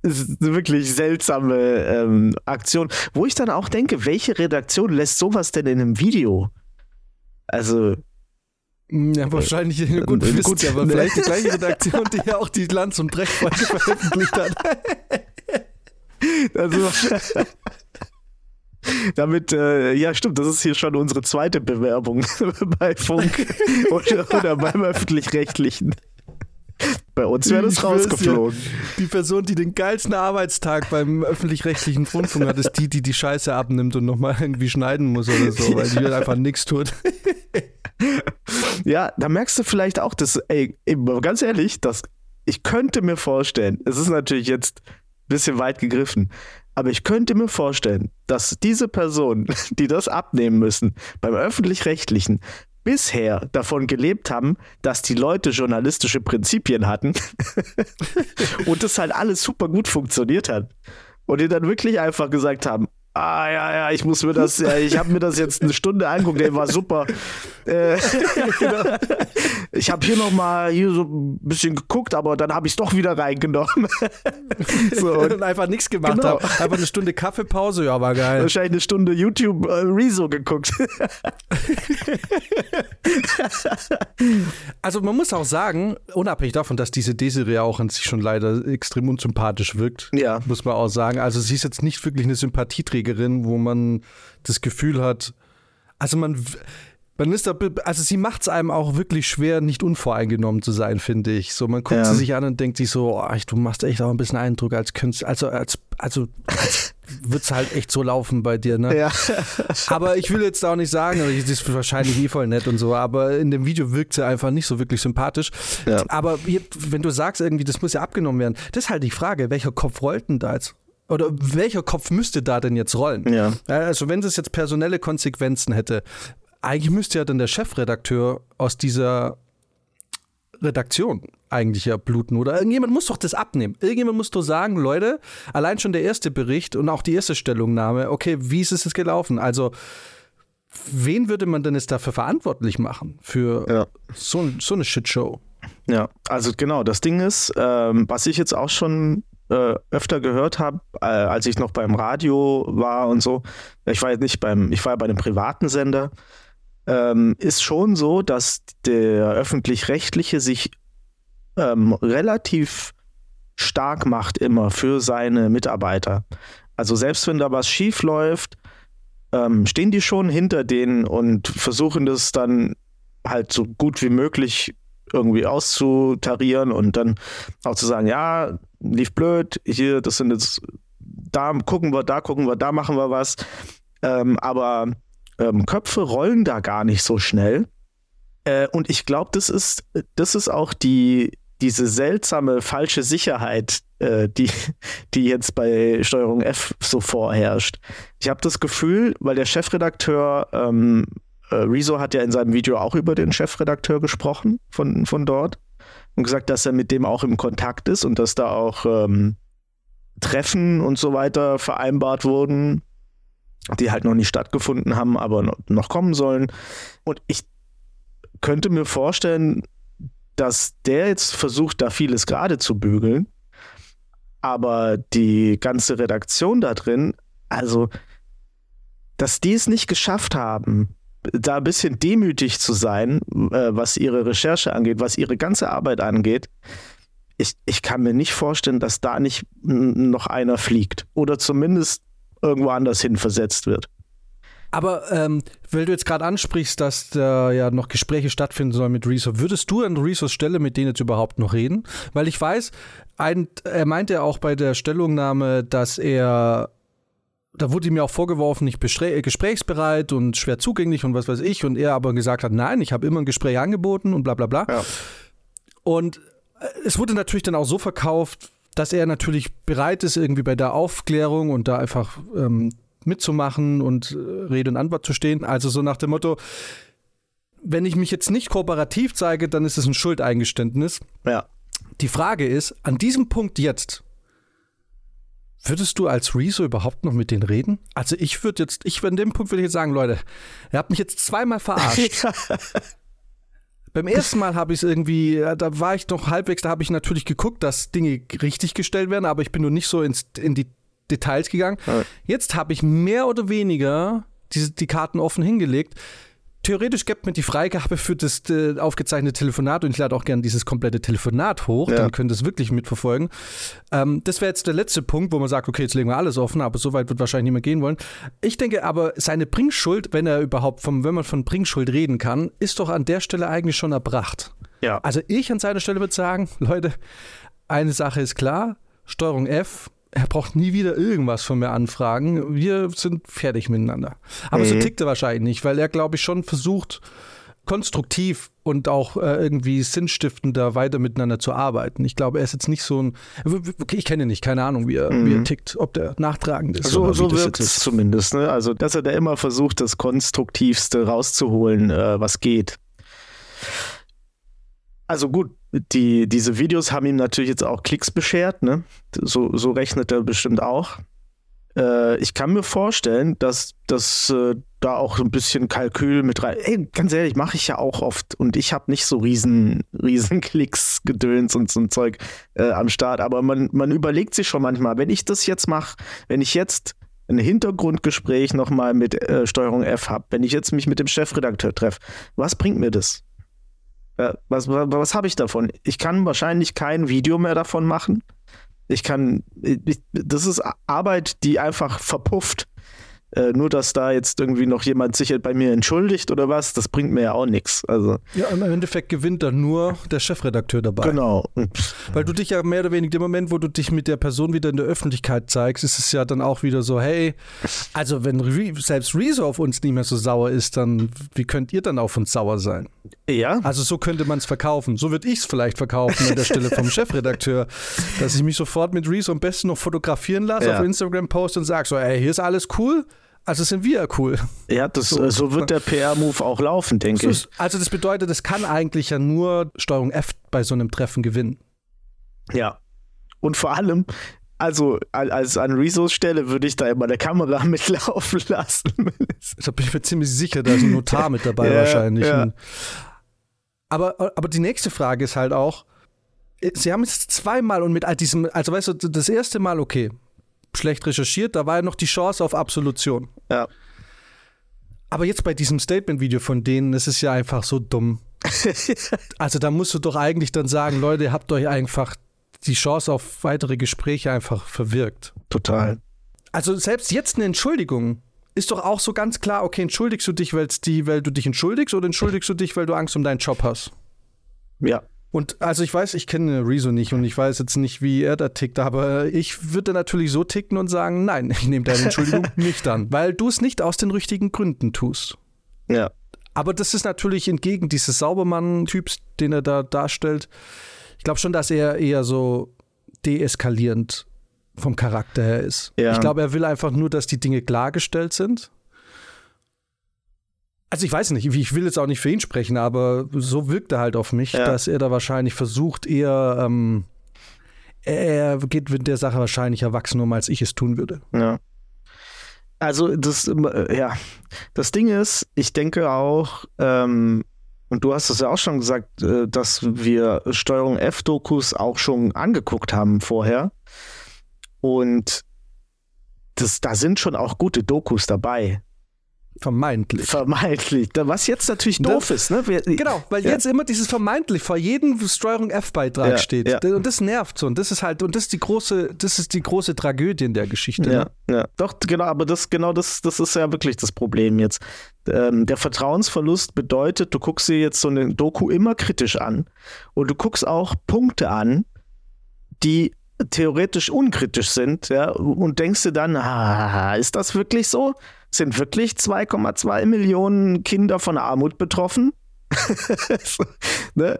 ist eine wirklich seltsame ähm, Aktion. Wo ich dann auch denke, welche Redaktion lässt sowas denn in einem Video? Also, ja, wahrscheinlich, gut, äh, wisst gut, aber vielleicht die gleiche Redaktion, die ja auch die Lanz- und Brecht-Folge veröffentlicht hat. also damit, äh, ja stimmt, das ist hier schon unsere zweite Bewerbung bei Funk oder, oder beim Öffentlich-Rechtlichen. Bei uns wäre das Ich rausgeflogen. Die Person, die den geilsten Arbeitstag beim öffentlich-rechtlichen Rundfunk hat, ist die, die die Scheiße abnimmt und nochmal irgendwie schneiden muss oder so, weil die halt einfach nichts tut. Ja, da merkst du vielleicht auch, dass, ey, ganz ehrlich, dass ich könnte mir vorstellen, es ist natürlich jetzt ein bisschen weit gegriffen, aber ich könnte mir vorstellen, dass diese Personen, die das abnehmen müssen, beim öffentlich-rechtlichen bisher davon gelebt haben, dass die Leute journalistische Prinzipien hatten und das halt alles super gut funktioniert hat. Und die dann wirklich einfach gesagt haben, ah ja, ja, ich muss mir das, ja, ich habe mir das jetzt eine Stunde angeguckt, der war super. Äh, genau. ich habe hier nochmal hier so ein bisschen geguckt, aber dann habe ich es doch wieder reingenommen. so, und, und einfach nichts gemacht genau. Hab. Einfach eine Stunde Kaffeepause, ja, war geil. Wahrscheinlich eine Stunde YouTube äh, Rezo geguckt. also man muss auch sagen, unabhängig davon, dass diese Desiree auch an sich schon leider extrem unsympathisch wirkt, ja. muss man auch sagen. Also sie ist jetzt nicht wirklich eine Sympathieträgerin, wo man das Gefühl hat, also man man ist da, also sie macht es einem auch wirklich schwer, nicht unvoreingenommen zu sein, finde ich. So, man guckt ja. sie sich an und denkt sich so, oh, du machst echt auch ein bisschen Eindruck als Künstler, also als, also als wird es halt echt so laufen bei dir, ne? Ja. aber ich will jetzt auch nicht sagen, das ist wahrscheinlich eh voll nett und so, aber in dem Video wirkt sie einfach nicht so wirklich sympathisch. Ja. Aber wenn du sagst irgendwie, das muss ja abgenommen werden, das ist halt die Frage, welcher Kopf rollt denn da jetzt? Oder welcher Kopf müsste da denn jetzt rollen? Ja. Also wenn es jetzt personelle Konsequenzen hätte, eigentlich müsste ja dann der Chefredakteur aus dieser Redaktion eigentlich ja bluten, oder? Irgendjemand muss doch das abnehmen. Irgendjemand muss doch sagen, Leute, allein schon der erste Bericht und auch die erste Stellungnahme, okay, wie ist es jetzt gelaufen? Also, wen würde man denn jetzt dafür verantwortlich machen? Für ja. so, so eine Shitshow? Ja, also genau, das Ding ist, ähm, was ich jetzt auch schon äh, öfter gehört habe, äh, als ich noch beim Radio war und so, ich war jetzt nicht beim, ich war ja bei einem privaten Sender, ähm, ist schon so, dass der öffentlich-rechtliche sich ähm, relativ stark macht immer für seine Mitarbeiter. Also selbst wenn da was schief läuft, ähm, stehen die schon hinter denen und versuchen das dann halt so gut wie möglich irgendwie auszutarieren und dann auch zu sagen, ja, lief blöd, hier, das sind jetzt, da gucken wir, da gucken wir, da machen wir was. Ähm, aber ähm, Köpfe rollen da gar nicht so schnell. Äh, und ich glaube, das ist, das ist auch die, diese seltsame falsche Sicherheit, äh, die, die jetzt bei Steuerung F so vorherrscht. Ich habe das Gefühl, weil der Chefredakteur ähm, äh, Rezo hat ja in seinem Video auch über den Chefredakteur gesprochen von, von dort und gesagt, dass er mit dem auch im Kontakt ist und dass da auch ähm, Treffen und so weiter vereinbart wurden die halt noch nicht stattgefunden haben, aber noch kommen sollen. Und ich könnte mir vorstellen, dass der jetzt versucht, da vieles gerade zu bügeln, aber die ganze Redaktion da drin, also, dass die es nicht geschafft haben, da ein bisschen demütig zu sein, äh, was ihre Recherche angeht, was ihre ganze Arbeit angeht, ich, ich kann mir nicht vorstellen, dass da nicht noch einer fliegt. Oder zumindest irgendwo anders hin versetzt wird. Aber ähm, weil du jetzt gerade ansprichst, dass da ja noch Gespräche stattfinden sollen mit Rezo, würdest du an Rezos Stelle mit denen jetzt überhaupt noch reden? Weil ich weiß, ein, er meinte auch bei der Stellungnahme, dass er da wurde ihm ja auch vorgeworfen, nicht gesprächsbereit und schwer zugänglich und was weiß ich. Und er aber gesagt hat, nein, ich habe immer ein Gespräch angeboten und bla bla bla. Ja. Und äh, es wurde natürlich dann auch so verkauft, dass er natürlich bereit ist, irgendwie bei der Aufklärung und da einfach ähm, mitzumachen und äh, Rede und Antwort zu stehen. Also so nach dem Motto, wenn ich mich jetzt nicht kooperativ zeige, dann ist es ein Schuldeingeständnis. Ja. Die Frage ist, an diesem Punkt jetzt, würdest du als Rezo überhaupt noch mit denen reden? Also ich würde jetzt, ich an dem Punkt würde ich jetzt sagen, Leute, ihr habt mich jetzt zweimal verarscht. Beim ersten Mal habe ich es irgendwie, da war ich noch halbwegs, da habe ich natürlich geguckt, dass Dinge richtig gestellt werden, aber ich bin nur nicht so ins, in die Details gegangen. Jetzt habe ich mehr oder weniger diese, die Karten offen hingelegt theoretisch gibt mir die Freigabe für das äh, aufgezeichnete Telefonat und ich lade auch gerne dieses komplette Telefonat hoch, ja. dann könnt ihr es wirklich mitverfolgen. Ähm, das wäre jetzt der letzte Punkt, wo man sagt, okay, jetzt legen wir alles offen, aber so weit wird wahrscheinlich niemand gehen wollen. Ich denke aber, seine Bringschuld, wenn er überhaupt vom, wenn man von Bringschuld reden kann, ist doch an der Stelle eigentlich schon erbracht. Ja. Also ich an seiner Stelle würde sagen, Leute, eine Sache ist klar, Steuerung F, er braucht nie wieder irgendwas von mir anfragen. Wir sind fertig miteinander. Aber mhm. so tickt er wahrscheinlich nicht, weil er, glaube ich, schon versucht, konstruktiv und auch äh, irgendwie sinnstiftender weiter miteinander zu arbeiten. Ich glaube, er ist jetzt nicht so ein. Ich kenne ihn nicht, keine Ahnung, wie er, mhm. wie er mhm. tickt, ob der nachtragend ist. So, so wirkt es zumindest. Ne? Also, dass er da immer versucht, das Konstruktivste rauszuholen, äh, was geht. Also gut, die, diese Videos haben ihm natürlich jetzt auch Klicks beschert, ne? So, so rechnet er bestimmt auch. äh, ich kann mir vorstellen, dass das äh, da auch so ein bisschen Kalkül mit rein. Ey, ganz ehrlich, mache ich ja auch oft und ich habe nicht so riesen, riesen Klicks, Gedöns und so ein Zeug äh, am Start. Aber man, man überlegt sich schon manchmal, wenn ich das jetzt mache, wenn ich jetzt ein Hintergrundgespräch nochmal mit äh, Steuerung F habe, wenn ich jetzt mich mit dem Chefredakteur treffe, was bringt mir das? Äh, was was, habe ich davon? Ich kann wahrscheinlich kein Video mehr davon machen. Ich kann, ich, das ist Arbeit, die einfach verpufft. Äh, nur, dass da jetzt irgendwie noch jemand sich bei mir entschuldigt oder was, das bringt mir ja auch nichts. Also, ja, im Endeffekt gewinnt dann nur der Chefredakteur dabei. Genau. Weil du dich ja mehr oder weniger, im Moment, wo du dich mit der Person wieder in der Öffentlichkeit zeigst, ist es ja dann auch wieder so, hey, also wenn Re selbst Rezo auf uns nicht mehr so sauer ist, dann wie könnt ihr dann auf uns sauer sein? Ja. Also so könnte man es verkaufen. So würde ich es vielleicht verkaufen an der Stelle vom Chefredakteur, dass ich mich sofort mit Rezo am besten noch fotografieren lasse, ja. auf Instagram post und sage so, ey, hier ist alles cool. Also sind wir cool. Ja, das, so, so wird der PR-Move auch laufen, denke ich. Also das bedeutet, es kann eigentlich ja nur Steuerung F bei so einem Treffen gewinnen. Ja. Und vor allem, also als an Rezos Stelle würde ich da immer eine Kamera mitlaufen lassen. da bin ich mir ziemlich sicher, da ist ein Notar mit dabei ja, wahrscheinlich. Ja. Aber, aber die nächste Frage ist halt auch, Sie haben jetzt zweimal und mit all diesem, also weißt du, das erste Mal okay, schlecht recherchiert, da war ja noch die Chance auf Absolution. Ja. Aber jetzt bei diesem Statement-Video von denen, ist es ja einfach so dumm. also da musst du doch eigentlich dann sagen, Leute, habt euch einfach die Chance auf weitere Gespräche einfach verwirkt. Total. Also selbst jetzt eine Entschuldigung ist doch auch so ganz klar, okay, entschuldigst du dich, die, weil du dich entschuldigst oder entschuldigst du dich, weil du Angst um deinen Job hast? Ja. Und also ich weiß, ich kenne Rezo nicht und ich weiß jetzt nicht, wie er da tickt, aber ich würde natürlich so ticken und sagen, nein, ich nehme deine Entschuldigung nicht an, weil du es nicht aus den richtigen Gründen tust. Ja. Aber das ist natürlich entgegen dieses Saubermann-Typs, den er da darstellt. Ich glaube schon, dass er eher so deeskalierend vom Charakter her ist. Ja. Ich glaube, er will einfach nur, dass die Dinge klargestellt sind also ich weiß nicht, ich will jetzt auch nicht für ihn sprechen, aber so wirkt er halt auf mich, ja. dass er da wahrscheinlich versucht, eher, ähm, er geht mit der Sache wahrscheinlich erwachsen um, als ich es tun würde. Ja. Also das, äh, ja, das Ding ist, ich denke auch, ähm, und du hast es ja auch schon gesagt, äh, dass wir Steuerung F-Dokus auch schon angeguckt haben vorher. Und das, da sind schon auch gute Dokus dabei. Vermeintlich. Vermeintlich. Was jetzt natürlich doof das, ist, ne? Wir, genau, weil ja. jetzt immer dieses vermeintlich vor jedem Steuerung F-Beitrag ja, steht. Ja. Und das nervt so. Und das ist halt, und das ist die große, das ist die große Tragödie in der Geschichte. Ja, ne? ja. Doch, genau, aber das, genau das, das ist ja wirklich das Problem jetzt. Ähm, der Vertrauensverlust bedeutet, du guckst dir jetzt so eine Doku immer kritisch an und du guckst auch Punkte an, die theoretisch unkritisch sind, ja, und denkst dir dann, ah, ist das wirklich so? Sind wirklich 2,2 Millionen Kinder von Armut betroffen? so, ne?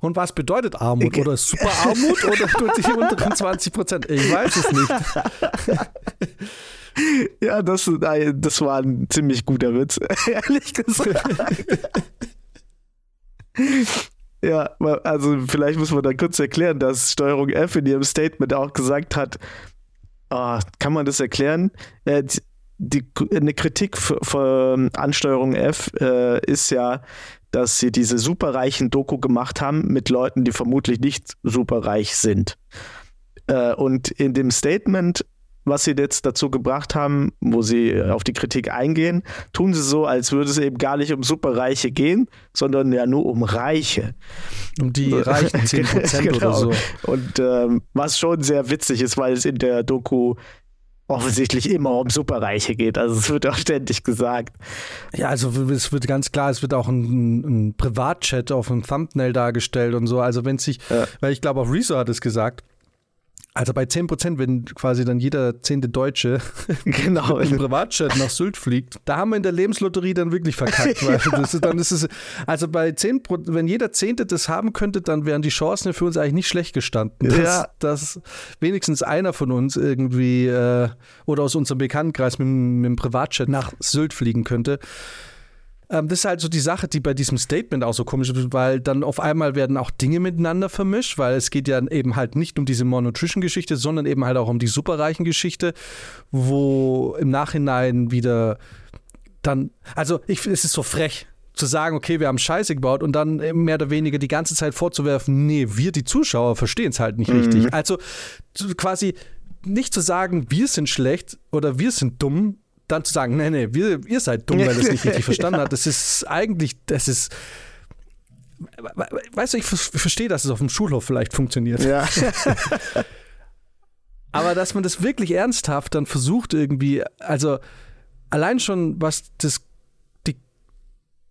Und was bedeutet Armut? Oder Superarmut oder nur die unteren 20 Prozent? Ich weiß es nicht. Ja, das, das war ein ziemlich guter Witz, ehrlich gesagt. Ja, also vielleicht muss man da kurz erklären, dass Steuerung F in ihrem Statement auch gesagt hat, oh, kann man das erklären? Die, eine Kritik von Ansteuerung F äh, ist ja, dass sie diese superreichen Doku gemacht haben mit Leuten, die vermutlich nicht superreich sind. Äh, und in dem Statement was sie jetzt dazu gebracht haben, wo sie auf die Kritik eingehen, tun sie so, als würde es eben gar nicht um Superreiche gehen, sondern ja nur um Reiche. Um die reichen 10% genau. oder so. Und ähm, was schon sehr witzig ist, weil es in der Doku offensichtlich immer um Superreiche geht. Also es wird auch ständig gesagt. Ja, also es wird ganz klar, es wird auch ein, ein Privatchat auf einem Thumbnail dargestellt und so. Also wenn sich, ja. weil ich glaube auch Rezo hat es gesagt, also bei 10 Prozent, wenn quasi dann jeder zehnte Deutsche genau. im Privatchat nach Sylt fliegt, da haben wir in der Lebenslotterie dann wirklich verkackt. Ja. ist, dann ist es, also bei 10% wenn jeder Zehnte das haben könnte, dann wären die Chancen für uns eigentlich nicht schlecht gestanden. Dass, ja. dass wenigstens einer von uns irgendwie äh, oder aus unserem Bekanntenkreis mit, mit dem Privatchat nach Sylt fliegen könnte. Ähm, das ist halt so die Sache, die bei diesem Statement auch so komisch ist, weil dann auf einmal werden auch Dinge miteinander vermischt, weil es geht ja eben halt nicht um diese Monotrition-Geschichte, sondern eben halt auch um die superreichen Geschichte, wo im Nachhinein wieder dann, also ich es ist so frech zu sagen, okay, wir haben Scheiße gebaut und dann mehr oder weniger die ganze Zeit vorzuwerfen, nee, wir die Zuschauer verstehen es halt nicht mhm. richtig. Also quasi nicht zu sagen, wir sind schlecht oder wir sind dumm, dann zu sagen, nee, nee, wir, ihr seid dumm, weil ihr es nicht richtig verstanden habt, das ist eigentlich, das ist. Weißt du, ich verstehe, dass es auf dem Schulhof vielleicht funktioniert. Ja. Aber dass man das wirklich ernsthaft dann versucht, irgendwie, also allein schon, was das, die,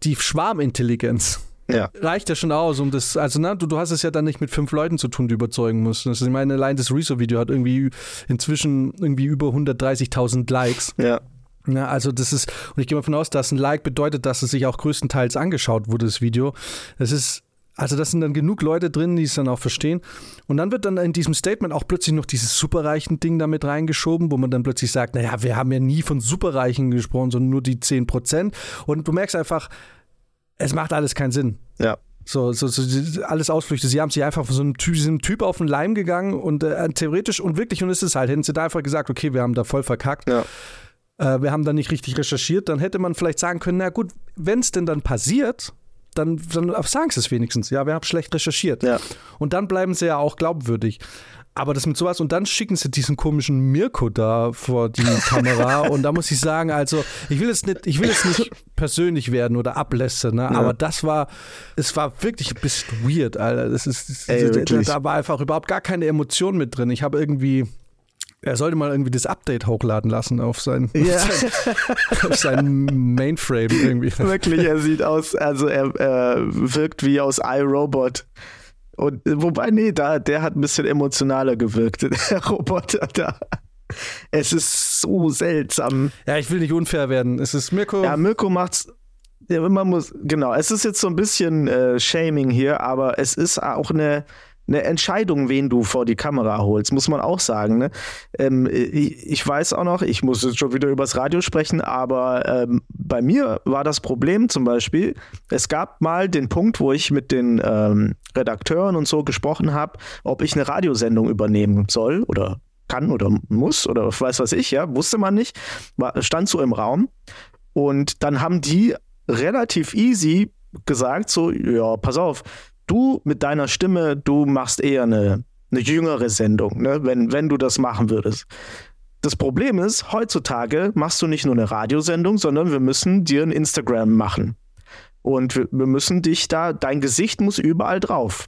die Schwarmintelligenz ja. reicht ja schon aus, um das, also na, du, du hast es ja dann nicht mit fünf Leuten zu tun, die überzeugen musst. Also, ich meine, allein das Rezo-Video hat irgendwie inzwischen irgendwie über 130.000 Likes. Ja. Ja, also das ist, und ich gehe mal davon aus, dass ein Like bedeutet, dass es sich auch größtenteils angeschaut wurde, das Video. Das ist, also das sind dann genug Leute drin, die es dann auch verstehen. Und dann wird dann in diesem Statement auch plötzlich noch dieses superreichen Ding damit reingeschoben, wo man dann plötzlich sagt, naja, wir haben ja nie von Superreichen gesprochen, sondern nur die 10 Prozent. Und du merkst einfach, es macht alles keinen Sinn. Ja. So, so, so, alles Ausflüchte. Sie haben sich einfach von so einem Typ, diesem Typ auf den Leim gegangen und äh, theoretisch und wirklich, und ist es halt, hätten sie da einfach gesagt, okay, wir haben da voll verkackt. Ja äh, wir haben da nicht richtig recherchiert, dann hätte man vielleicht sagen können, na gut, wenn es denn dann passiert, dann, dann sagen sie es wenigstens. Ja, wir haben schlecht recherchiert. Ja. Und dann bleiben sie ja auch glaubwürdig. Aber das mit sowas und dann schicken sie diesen komischen Mirko da vor die Kamera und da muss ich sagen, also ich will jetzt nicht, ich will jetzt nicht persönlich werden oder ablästern, ne? Ja. aber das war, es war wirklich ein bisschen weird, Alter. Das ist, das, Ey, da, da war einfach überhaupt gar keine Emotion mit drin. Ich habe irgendwie, er sollte mal irgendwie das Update hochladen lassen auf sein, ja. auf sein, auf sein Mainframe irgendwie. Wirklich, er sieht aus, also er, er wirkt wie aus iRobot. Und wobei, nee, da, der hat ein bisschen emotionaler gewirkt, der Roboter da. Es ist so seltsam. Ja, ich will nicht unfair werden. Es ist Mirko. Ja, Mirko macht's. Ja, man muss, genau, es ist jetzt so ein bisschen äh, Shaming hier, aber es ist auch eine, eine Entscheidung, wen du vor die Kamera holst, muss man auch sagen. Ne? Ähm, ich, ich, weiß auch noch, ich muss jetzt schon wieder übers Radio sprechen, aber ähm, bei mir war das Problem zum Beispiel, es gab mal den Punkt, wo ich mit den ähm, Redakteuren und so gesprochen habe, ob ich eine Radiosendung übernehmen soll oder kann oder muss oder weiß was ich, ja, wusste man nicht, war, stand so im Raum. Und dann haben die relativ easy gesagt, so, ja, pass auf, du mit deiner Stimme, du machst eher eine, eine jüngere Sendung, ne? wenn, wenn du das machen würdest. Das Problem ist, heutzutage machst du nicht nur eine Radiosendung, sondern wir müssen dir ein Instagram machen. Und wir, wir müssen dich da, dein Gesicht muss überall drauf.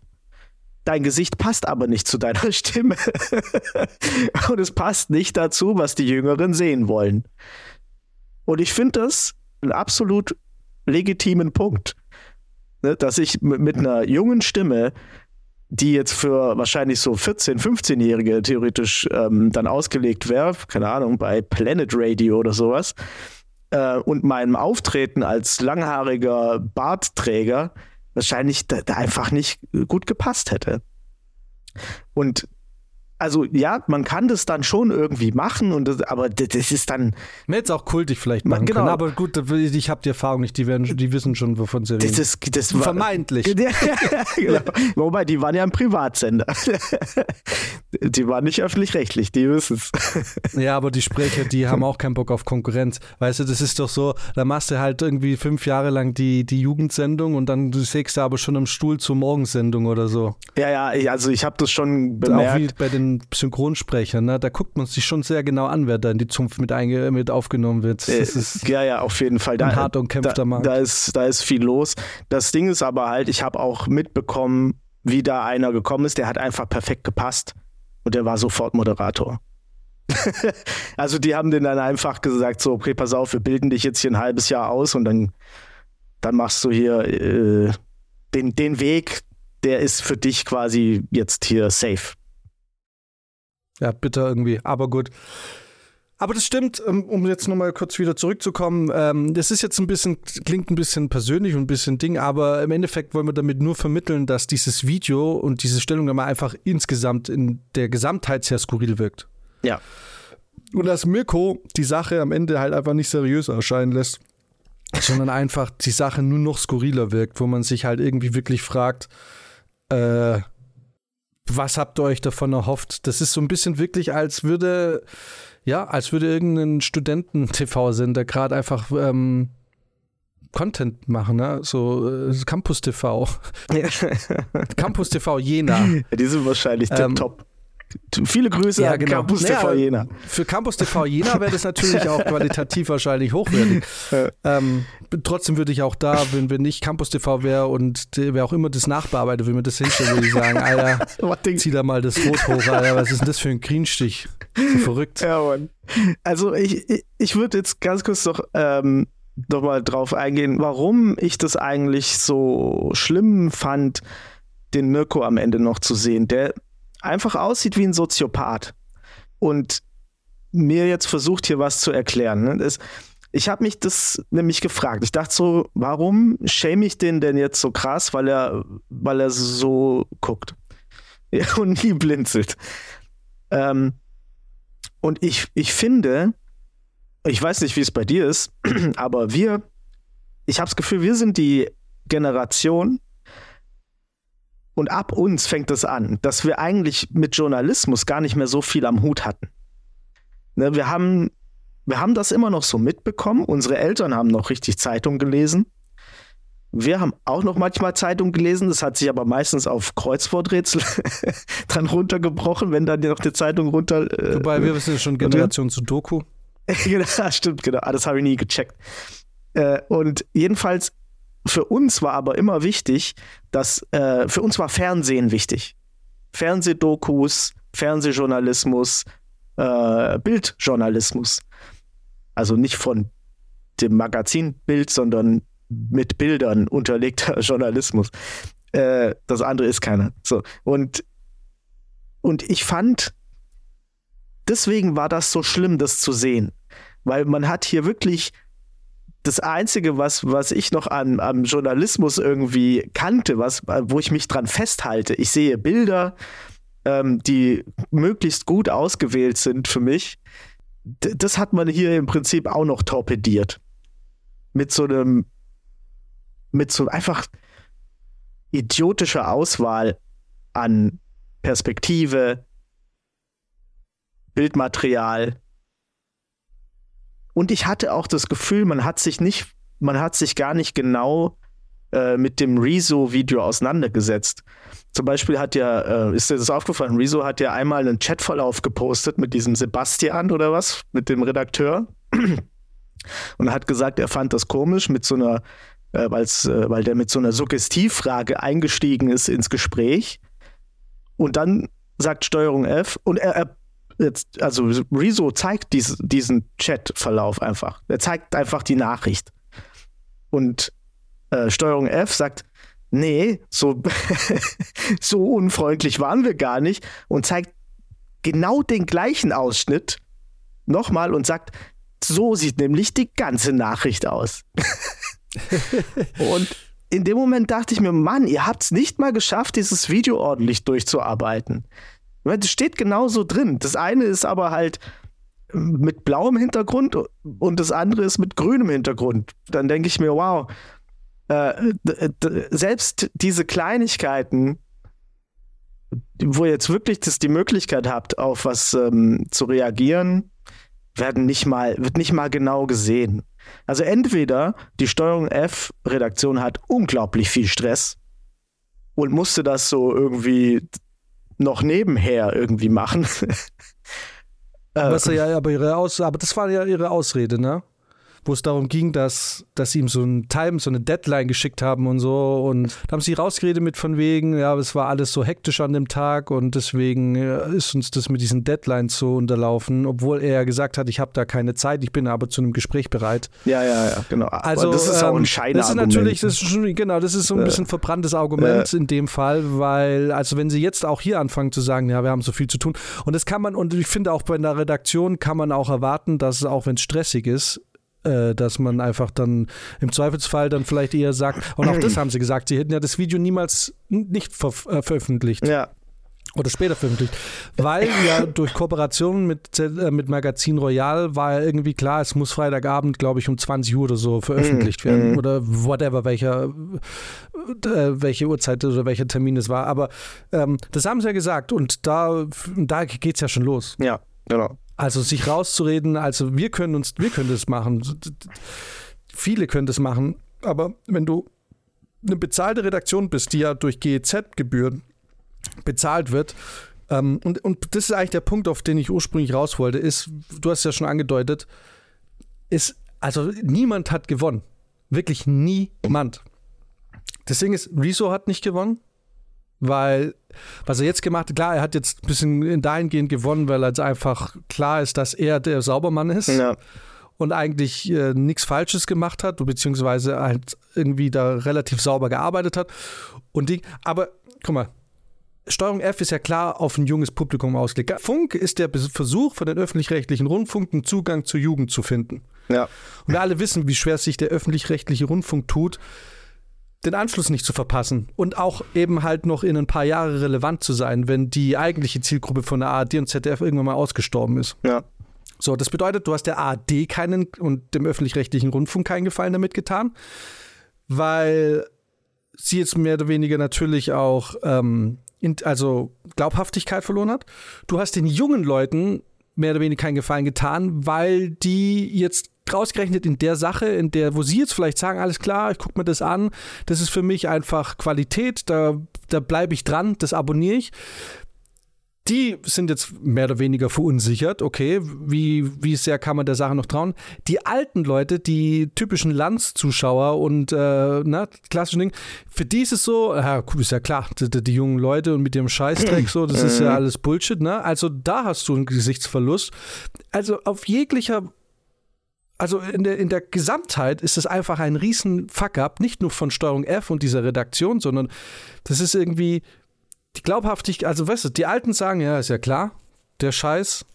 Dein Gesicht passt aber nicht zu deiner Stimme. Und es passt nicht dazu, was die Jüngeren sehen wollen. Und ich finde das einen absolut legitimen Punkt ne, dass ich mit einer jungen Stimme, die jetzt für wahrscheinlich so 14-, 15-Jährige theoretisch ähm, dann ausgelegt wäre, keine Ahnung, bei Planet Radio oder sowas, äh, und meinem Auftreten als langhaariger Bartträger wahrscheinlich da, da einfach nicht gut gepasst hätte. Und also ja, man kann das dann schon irgendwie machen, und das, aber das ist dann. Man hätte es auch kultig vielleicht machen genau. können, aber gut, ich habe die Erfahrung nicht, die, werden, die wissen schon, wovon sie reden. Das ist, das war, Vermeintlich. genau. Wobei, die waren ja ein Privatsender. die waren nicht öffentlich-rechtlich, die wissen es. ja, aber die Sprecher, die haben auch keinen Bock auf Konkurrenz. Weißt du, das ist doch so, da machst du halt irgendwie fünf Jahre lang die, die Jugendsendung und dann sägst du aber schon am Stuhl zur Morgensendung oder so. Ja, ja, also ich habe das schon bemerkt. Auch wie bei den Synchronsprecher, ne? da guckt man sich schon sehr genau an, wer da in die Zunft mit, einge mit aufgenommen wird. Das äh, ist ja, ja, auf jeden Fall. Da, ein hart umkämpfter da, Markt. Da ist, da ist viel los. Das Ding ist aber halt, ich habe auch mitbekommen, wie da einer gekommen ist, der hat einfach perfekt gepasst und der war sofort Moderator. also die haben den dann einfach gesagt, so, okay, pass auf, wir bilden dich jetzt hier ein halbes Jahr aus und dann, dann machst du hier äh, den, den Weg, der ist für dich quasi jetzt hier safe. Ja, bitter irgendwie, aber gut. Aber das stimmt, ähm, um jetzt nochmal kurz wieder zurückzukommen. Ähm, das ist jetzt ein bisschen, klingt ein bisschen persönlich und ein bisschen Ding, aber im Endeffekt wollen wir damit nur vermitteln, dass dieses Video und diese Stellungnahme einfach insgesamt in der Gesamtheit sehr skurril wirkt. Ja. Und dass Mirko die Sache am Ende halt einfach nicht seriös erscheinen lässt. sondern einfach die Sache nur noch skurriler wirkt, wo man sich halt irgendwie wirklich fragt, äh, was habt ihr euch davon erhofft? Das ist so ein bisschen wirklich, als würde, ja, als würde irgendein Studenten-TV-Sender gerade einfach ähm, Content machen, ne? so äh, Campus TV. Campus TV Jena. Ja, die sind wahrscheinlich ähm, top. Viele Grüße ja, an genau. Campus naja, TV Jena. Für Campus TV Jena wäre das natürlich auch qualitativ wahrscheinlich hochwertig. ähm, trotzdem würde ich auch da, wenn wir nicht Campus TV wäre und wer auch immer das nachbearbeitet, wenn mir das hinstellt, würde ich sagen, Alter, zieh da mal das Rot hoch, Alter, was ist denn das für ein Greenstich? So verrückt. Ja, Mann. Also ich, ich, ich würde jetzt ganz kurz noch ähm, nochmal drauf eingehen, warum ich das eigentlich so schlimm fand, den Mirko am Ende noch zu sehen. Der einfach aussieht wie ein Soziopath und mir jetzt versucht, hier was zu erklären. Ne? Das, ich habe mich das nämlich gefragt. Ich dachte so, warum schäme ich den denn jetzt so krass, weil er, weil er so guckt und nie blinzelt. Ähm, und ich, ich finde, ich weiß nicht, wie es bei dir ist, aber wir, ich habe das Gefühl, wir sind die Generation, und ab uns fängt es an, dass wir eigentlich mit Journalismus gar nicht mehr so viel am Hut hatten. Ne, wir, haben, wir haben das immer noch so mitbekommen. Unsere Eltern haben noch richtig Zeitung gelesen. Wir haben auch noch manchmal Zeitung gelesen, das hat sich aber meistens auf Kreuzworträtsel dann runtergebrochen, wenn dann noch die Zeitung runter. Äh, Wobei wir wissen schon Generation zu Doku. ja, stimmt, genau. Ah, das habe ich nie gecheckt. Äh, und jedenfalls für uns war aber immer wichtig, dass äh, für uns war Fernsehen wichtig. Fernsehdokus, Fernsehjournalismus, äh, Bildjournalismus. Also nicht von dem Magazin Bild, sondern mit Bildern unterlegter Journalismus. Äh, das andere ist keiner. So. Und, und ich fand, deswegen war das so schlimm, das zu sehen. Weil man hat hier wirklich das Einzige, was, was ich noch an, am Journalismus irgendwie kannte, was, wo ich mich dran festhalte, ich sehe Bilder, ähm, die möglichst gut ausgewählt sind für mich. D das hat man hier im Prinzip auch noch torpediert. Mit so einem, mit so einfach idiotischer Auswahl an Perspektive, Bildmaterial, und ich hatte auch das Gefühl, man hat sich nicht, man hat sich gar nicht genau äh, mit dem Rezo-Video auseinandergesetzt. Zum Beispiel hat ja, äh, ist dir das aufgefallen, Rezo hat ja einmal einen Chatverlauf gepostet mit diesem Sebastian oder was, mit dem Redakteur. Und hat gesagt, er fand das komisch mit so einer, äh, äh, weil der mit so einer Suggestivfrage eingestiegen ist ins Gespräch. Und dann sagt Steuerung F und er, er jetzt, also Rezo zeigt dies, diesen Chat-Verlauf einfach. Er zeigt einfach die Nachricht. Und äh, Steuerung F sagt, nee, so, so unfreundlich waren wir gar nicht und zeigt genau den gleichen Ausschnitt nochmal und sagt, so sieht nämlich die ganze Nachricht aus. und in dem Moment dachte ich mir, Mann, ihr habt es nicht mal geschafft, dieses Video ordentlich durchzuarbeiten. Das steht genauso drin. Das eine ist aber halt mit blauem Hintergrund und das andere ist mit grünem Hintergrund. Dann denke ich mir, wow, äh, selbst diese Kleinigkeiten, wo ihr jetzt wirklich das die Möglichkeit habt, auf was ähm, zu reagieren, werden nicht mal, wird nicht mal genau gesehen. Also entweder die Steuerung F-Redaktion hat unglaublich viel Stress und musste das so irgendwie noch nebenher irgendwie machen. Was ja, aber ihre Aus, aber das war ja ihre Ausrede, ne? Wo es darum ging, dass, dass sie ihm so ein Time, so eine Deadline geschickt haben und so. Und da haben sie rausgeredet mit von wegen, ja, es war alles so hektisch an dem Tag und deswegen äh, ist uns das mit diesen Deadlines so unterlaufen, obwohl er gesagt hat, ich habe da keine Zeit, ich bin aber zu einem Gespräch bereit. Ja, ja, ja, genau. Also, aber das ist auch ein ähm, Das ist natürlich, das ist schon, genau, das ist so ein bisschen verbranntes Argument äh. in dem Fall, weil, also wenn sie jetzt auch hier anfangen zu sagen, ja, wir haben so viel zu tun. Und das kann man, und ich finde auch bei einer Redaktion kann man auch erwarten, dass es auch wenn es stressig ist, äh, dass man einfach dann im Zweifelsfall dann vielleicht eher sagt, und auch das haben sie gesagt, sie hätten ja das Video niemals nicht ver äh, veröffentlicht. Ja. Oder später veröffentlicht. Weil ja durch Kooperationen mit, äh, mit Magazin Royal war ja irgendwie klar, es muss Freitagabend, glaube ich, um 20 Uhr oder so veröffentlicht mhm. werden. Oder whatever, welcher, äh, welche Uhrzeit oder welcher Termin es war. Aber ähm, das haben sie ja gesagt und da, da geht es ja schon los. Ja, genau. Also sich rauszureden, also wir können uns, wir können das machen. Viele können das machen, aber wenn du eine bezahlte Redaktion bist, die ja durch GEZ-Gebühren bezahlt wird. Ähm, und, und das ist eigentlich der Punkt, auf den ich ursprünglich raus wollte, ist, du hast ja schon angedeutet, ist, also niemand hat gewonnen. Wirklich niemand. Deswegen ist, Rezo hat nicht gewonnen, weil, was er jetzt gemacht hat, klar, er hat jetzt ein bisschen dahingehend gewonnen, weil jetzt einfach klar ist, dass er der Saubermann ist. Ja. Und eigentlich äh, nichts Falsches gemacht hat, beziehungsweise halt irgendwie da relativ sauber gearbeitet hat. Und die, aber guck mal, Steuerung F ist ja klar auf ein junges Publikum ausgelegt. Funk ist der Versuch von den öffentlich-rechtlichen Rundfunken Zugang zur Jugend zu finden. Ja. Und wir alle wissen, wie schwer sich der öffentlich-rechtliche Rundfunk tut, den Anschluss nicht zu verpassen und auch eben halt noch in ein paar Jahre relevant zu sein, wenn die eigentliche Zielgruppe von der ARD und ZDF irgendwann mal ausgestorben ist. Ja. So, das bedeutet, du hast der ARD keinen und dem öffentlich-rechtlichen Rundfunk keinen Gefallen damit getan, weil sie jetzt mehr oder weniger natürlich auch ähm, in, also Glaubhaftigkeit verloren hat. Du hast den jungen Leuten mehr oder weniger keinen Gefallen getan, weil die jetzt rausgerechnet in der Sache, in der, wo sie jetzt vielleicht sagen, alles klar, ich gucke mir das an, das ist für mich einfach Qualität, da, da bleibe ich dran, das abonniere ich die sind jetzt mehr oder weniger verunsichert. Okay, wie, wie sehr kann man der Sache noch trauen? Die alten Leute, die typischen Landszuschauer und äh, na, klassischen Ding, für die ist es so, ja, ist ja klar, die, die, jungen Leute und mit dem Scheißdreck so, das ist ja mhm. alles Bullshit, ne? Also da hast du einen Gesichtsverlust. Also auf jeglicher also in der, in der Gesamtheit ist es einfach ein riesen Fuck-up, nicht nur von Steuerung F und dieser Redaktion, sondern das ist irgendwie, die Glaubhaftigkeit, also weißt du, die Alten sagen, ja, ist ja klar, der Scheiß.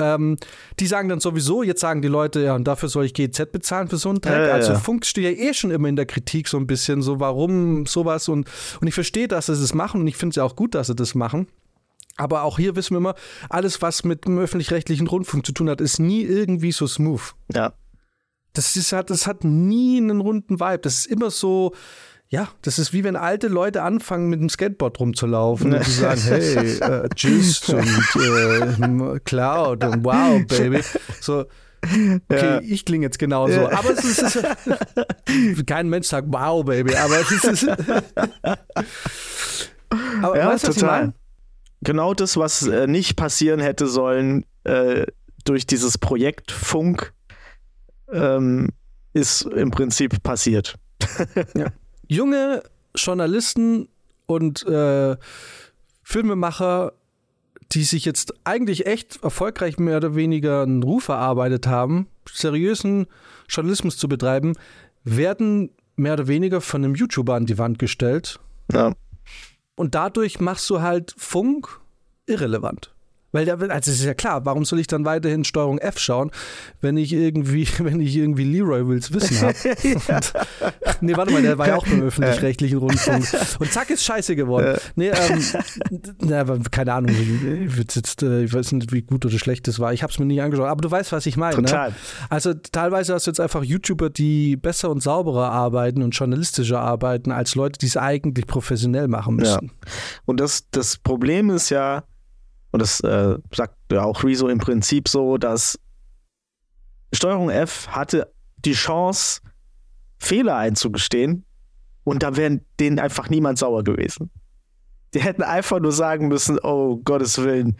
Ähm, die sagen dann sowieso, jetzt sagen die Leute, ja, und dafür soll ich GZ bezahlen für so einen Dreck. Ja, ja, also Funk steht ja eh schon immer in der Kritik so ein bisschen, so warum sowas und, und ich verstehe, dass sie das machen und ich finde es ja auch gut, dass sie das machen. Aber auch hier wissen wir immer, alles, was mit dem öffentlich-rechtlichen Rundfunk zu tun hat, ist nie irgendwie so smooth. Ja. Das, ist, das hat nie einen runden Vibe. Das ist immer so, ja, das ist wie wenn alte Leute anfangen, mit dem Skateboard rumzulaufen und zu sagen, hey, äh, tschüss und äh, Cloud und wow, Baby. So, okay, ja. ich klinge jetzt genauso. Ja. Aber es ist, es ist, kein Mensch sagt wow, Baby, aber es ist. aber ja, weißt, total. Genau das, was äh, nicht passieren hätte sollen äh, durch dieses Projekt Funk, ähm, ist im Prinzip passiert. ja junge Journalisten und äh, Filmemacher, die sich jetzt eigentlich echt erfolgreich mehr oder weniger einen Ruf erarbeitet haben, seriösen Journalismus zu betreiben, werden mehr oder weniger von einem YouTuber an die Wand gestellt. Ja. Und dadurch machst du halt Funk irrelevant. Weil da, also es ist ja klar, warum soll ich dann weiterhin Steuerung F schauen, wenn ich irgendwie, wenn ich irgendwie Leroy Wills Wissen habe? ja. Nee, warte mal, der war ja auch beim öffentlich-rechtlichen Rundfunk. Und zack, ist scheiße geworden. Ja. Nee, ähm, na, keine Ahnung, ich, jetzt, äh, ich weiß nicht, wie gut oder schlecht das war. Ich habe es mir nicht angeschaut, aber du weißt, was ich meine. Ne? Total. Ne? Also teilweise hast du jetzt einfach YouTuber, die besser und sauberer arbeiten und journalistischer arbeiten, als Leute, die es eigentlich professionell machen müssen. Ja. Und das, das Problem ist ja, und das äh, sagt ja auch Rezo im Prinzip so, dass Steuerung F hatte die Chance, Fehler einzugestehen und da wäre denen einfach niemand sauer gewesen. Die hätten einfach nur sagen müssen, oh Gottes Willen,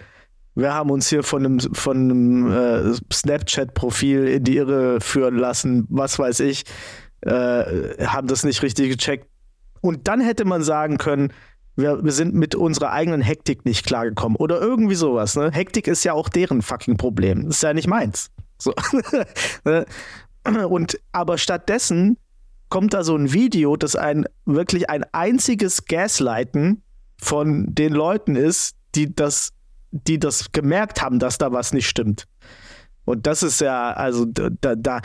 wir haben uns hier von einem, von einem äh, Snapchat-Profil in die Irre führen lassen, was weiß ich, äh, haben das nicht richtig gecheckt. Und dann hätte man sagen können, wir, wir sind mit unserer eigenen Hektik nicht klargekommen oder irgendwie sowas. Ne? Hektik ist ja auch deren fucking Problem. Das ist ja nicht meins. So. Ne? Und aber stattdessen kommt da so ein Video, das ein wirklich ein einziges Gaslighten von den Leuten ist, die das, die das gemerkt haben, dass da was nicht stimmt. Und das ist ja, also da, da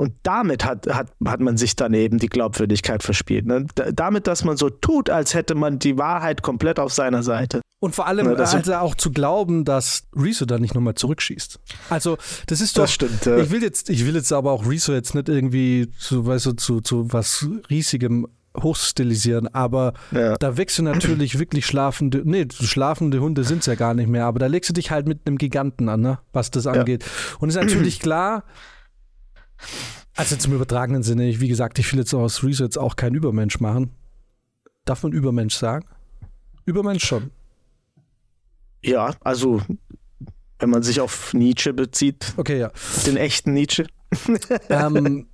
und damit hat, hat, hat man sich dann eben die Glaubwürdigkeit verspielt. Ne? damit, dass man so tut, als hätte man die Wahrheit komplett auf seiner Seite. Und vor allem Ja, das- also auch zu glauben, dass Rezo da nicht nochmal zurückschießt. Also, das ist doch. Das stimmt, ja. Ich will jetzt, ich will jetzt aber auch Rezo jetzt nicht irgendwie zu, weißt du, zu, zu was riesigem hochstilisieren, aber Ja. da wächst du natürlich wirklich schlafende, nee, schlafende Hunde sind es ja gar nicht mehr, aber da legst du dich halt mit einem Giganten an, ne, was das angeht. Und ist natürlich klar, also zum übertragenen Sinne, ich, wie gesagt, ich will jetzt aus jetzt auch kein Übermensch machen. Darf man Übermensch sagen? Übermensch schon. Ja, also wenn man sich auf Nietzsche bezieht, Okay, ja. den echten Nietzsche. ähm,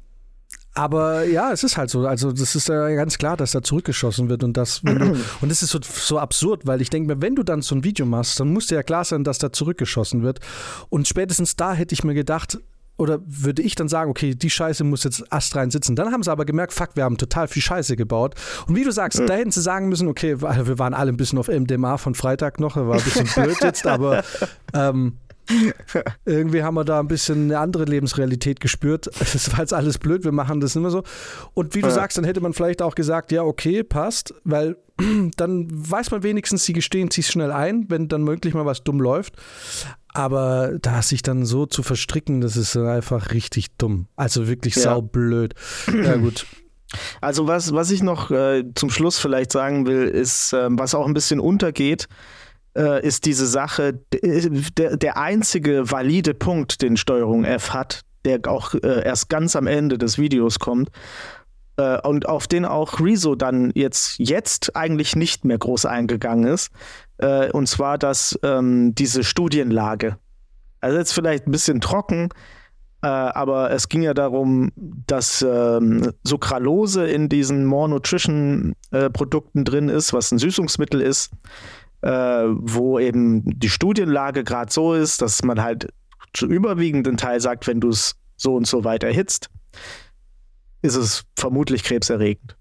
aber ja, es ist halt so. Also, das ist ja ganz klar, dass da zurückgeschossen wird und das, du, und das ist so, so absurd, weil ich denke mir, wenn du dann so ein Video machst, dann muss dir ja klar sein, dass da zurückgeschossen wird. Und spätestens da hätte ich mir gedacht, oder würde ich dann sagen, okay, die Scheiße muss jetzt astrein sitzen. Dann haben sie aber gemerkt, fuck, wir haben total viel Scheiße gebaut. Und wie du sagst, da hätten sie sagen müssen, okay, weil wir waren alle ein bisschen auf MDMA von Freitag noch, war ein bisschen blöd jetzt, aber ähm, irgendwie haben wir da ein bisschen eine andere Lebensrealität gespürt. Es war jetzt alles blöd, wir machen das immer so. Und wie du Ja. sagst, dann hätte man vielleicht auch gesagt, ja, okay, passt, weil dann weiß man wenigstens, sie gestehen sich schnell ein, wenn dann möglich mal was dumm läuft. Aber da sich dann so zu verstricken, das ist einfach richtig dumm. Also wirklich Ja. saublöd. Ja, gut. Also was, was ich noch äh, zum Schluss vielleicht sagen will, ist, ähm, was auch ein bisschen untergeht, äh, ist diese Sache, d- der, der einzige valide Punkt, den Steuerung F hat, der auch äh, erst ganz am Ende des Videos kommt, äh, und auf den auch Rezo dann jetzt, jetzt eigentlich nicht mehr groß eingegangen ist, äh, und zwar dass ähm, diese Studienlage. Also jetzt vielleicht ein bisschen trocken, äh, aber es ging ja darum, dass ähm, Sucralose in diesen More Nutrition Produkten drin ist, was ein Süßungsmittel ist, äh, wo eben die Studienlage gerade so ist, dass man halt zu überwiegenden Teil sagt, wenn du es so und so weit erhitzt, ist es vermutlich krebserregend.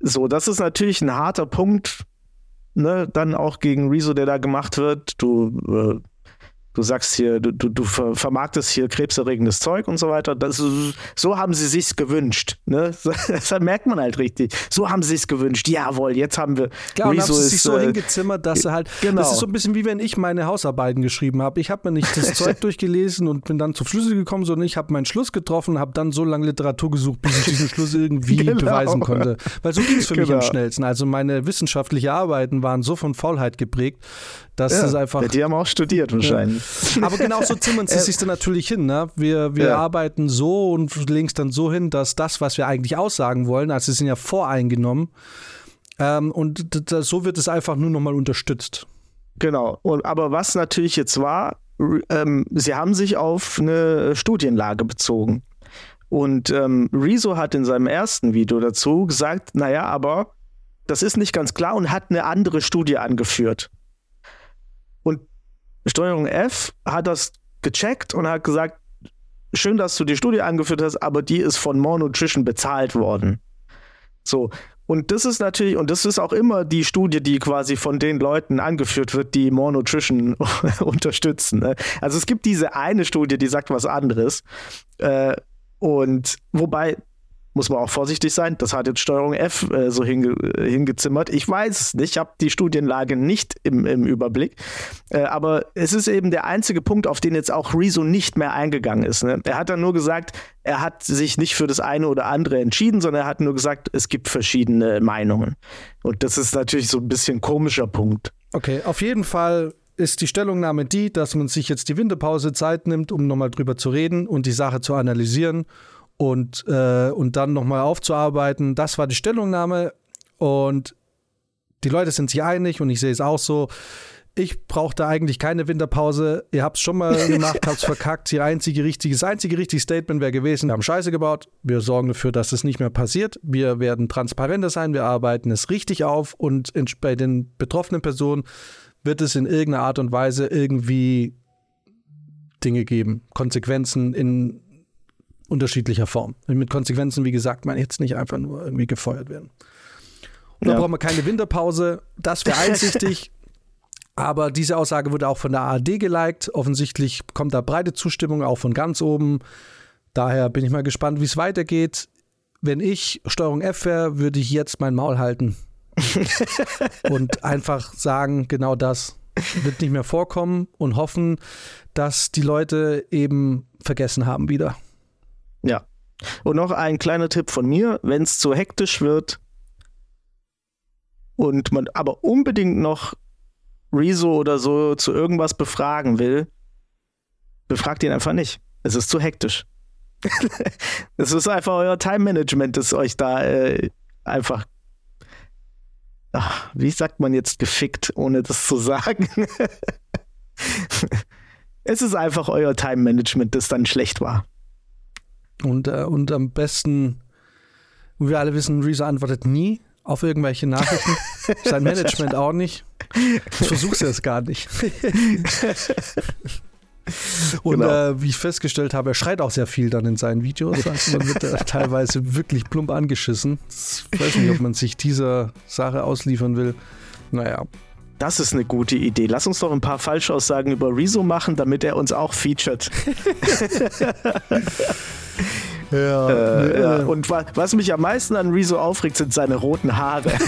So, das ist natürlich ein harter Punkt, ne, dann auch gegen Rezo, der da gemacht wird. Du, äh, du sagst hier, du, du, du ver vermarktest hier krebserregendes Zeug und so weiter. Das, so haben sie sich's gewünscht. Ne? Das merkt man halt richtig. So haben sie sich's gewünscht. Jawohl, jetzt haben wir. Klar, und haben Rezo sie sich ist, so äh, hingezimmert, dass sie halt. genau. Das ist so ein bisschen wie wenn ich meine Hausarbeiten geschrieben habe. Ich habe mir nicht das Zeug durchgelesen und bin dann zum Schlüssel gekommen, sondern ich habe meinen Schluss getroffen, habe dann so lange Literatur gesucht, bis ich diesen Schluss irgendwie Genau. beweisen konnte. Weil so ging es für mich am Genau. schnellsten. Also meine wissenschaftlichen Arbeiten waren so von Faulheit geprägt, dass ja, es einfach. Die haben auch studiert wahrscheinlich. Aber genau so zimmern sie sich dann natürlich hin. Ne? Wir, wir Ja. arbeiten so und legen es dann so hin, dass das, was wir eigentlich aussagen wollen, also sie sind ja voreingenommen. Ähm, und d- d- so wird es einfach nur nochmal unterstützt. Genau. Und, aber was natürlich jetzt war, ähm, sie haben sich auf eine Studienlage bezogen. Und ähm, Rezo hat in seinem ersten Video dazu gesagt, naja, aber das ist nicht ganz klar und hat eine andere Studie angeführt. Steuerung F hat das gecheckt und hat gesagt, schön, dass du die Studie angeführt hast, aber die ist von More Nutrition bezahlt worden. So. Und das ist natürlich, und das ist auch immer die Studie, die quasi von den Leuten angeführt wird, die More Nutrition unterstützen. Ne? Also es gibt diese eine Studie, die sagt was anderes. Äh, und wobei, muss man auch vorsichtig sein, das hat jetzt Steuerung F äh, so hinge äh, hingezimmert. Ich weiß es nicht, ich habe die Studienlage nicht im, im Überblick. Äh, aber es ist eben der einzige Punkt, auf den jetzt auch Rezo nicht mehr eingegangen ist. Ne? Er hat dann nur gesagt, er hat sich nicht für das eine oder andere entschieden, sondern er hat nur gesagt, es gibt verschiedene Meinungen. Und das ist natürlich so ein bisschen komischer Punkt. Okay, auf jeden Fall ist die Stellungnahme die, dass man sich jetzt die Winterpause Zeit nimmt, um nochmal drüber zu reden und die Sache zu analysieren und, äh, und dann nochmal aufzuarbeiten. Das war die Stellungnahme und die Leute sind sich einig und ich sehe es auch so. Ich brauchte eigentlich keine Winterpause. Ihr habt es schon mal gemacht, habt es verkackt. Die einzige richtige, das einzige richtige Statement wäre gewesen, wir haben Scheiße gebaut. Wir sorgen dafür, dass es nicht mehr passiert. Wir werden transparenter sein. Wir arbeiten es richtig auf und in, bei den betroffenen Personen wird es in irgendeiner Art und Weise irgendwie Dinge geben. Konsequenzen in unterschiedlicher Form. Und mit Konsequenzen, wie gesagt, meine ich jetzt nicht einfach nur irgendwie gefeuert werden. Und da Ja. brauchen wir keine Winterpause. Das wäre einsichtig. Aber diese Aussage wurde auch von der ARD geliked. Offensichtlich kommt da breite Zustimmung auch von ganz oben. Daher bin ich mal gespannt, wie es weitergeht. Wenn ich Steuerung F wäre, würde ich jetzt mein Maul halten und einfach sagen, genau das wird nicht mehr vorkommen und hoffen, dass die Leute eben vergessen haben wieder. Ja. Und noch ein kleiner Tipp von mir, wenn es zu hektisch wird und man aber unbedingt noch Rezo oder so zu irgendwas befragen will, befragt ihn einfach nicht. Es ist zu hektisch. Es ist einfach euer Time-Management, das euch da äh, einfach, ach, wie sagt man jetzt gefickt, ohne das zu sagen? es ist einfach euer Time-Management, das dann schlecht war. Und, äh, und am besten, wir alle wissen, Rezo antwortet nie auf irgendwelche Nachrichten. Sein Management auch nicht. Ich versuch's jetzt gar nicht. Und genau. äh, wie ich festgestellt habe, er schreit auch sehr viel dann in seinen Videos. Also man wird teilweise wirklich plump angeschissen. Ich weiß nicht, ob man sich dieser Sache ausliefern will. Naja. Das ist eine gute Idee. Lass uns doch ein paar Falschaussagen über Rezo machen, damit er uns auch featuret. ja, äh, ja. Und wa was mich am meisten an Rezo aufregt, sind seine roten Haare.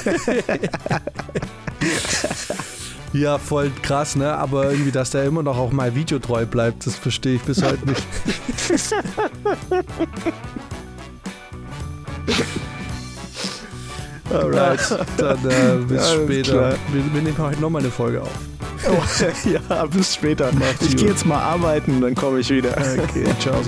Ja, voll krass, ne? Aber irgendwie, dass der immer noch auch mal videotreu bleibt, das verstehe ich bis heute nicht. Alright, dann äh, bis Alles später. Wir, wir, nehmen heute nochmal eine Folge auf. Oh, ja, bis später. Macht's ich gehe jetzt mal arbeiten, dann komme ich wieder. Okay, ciao.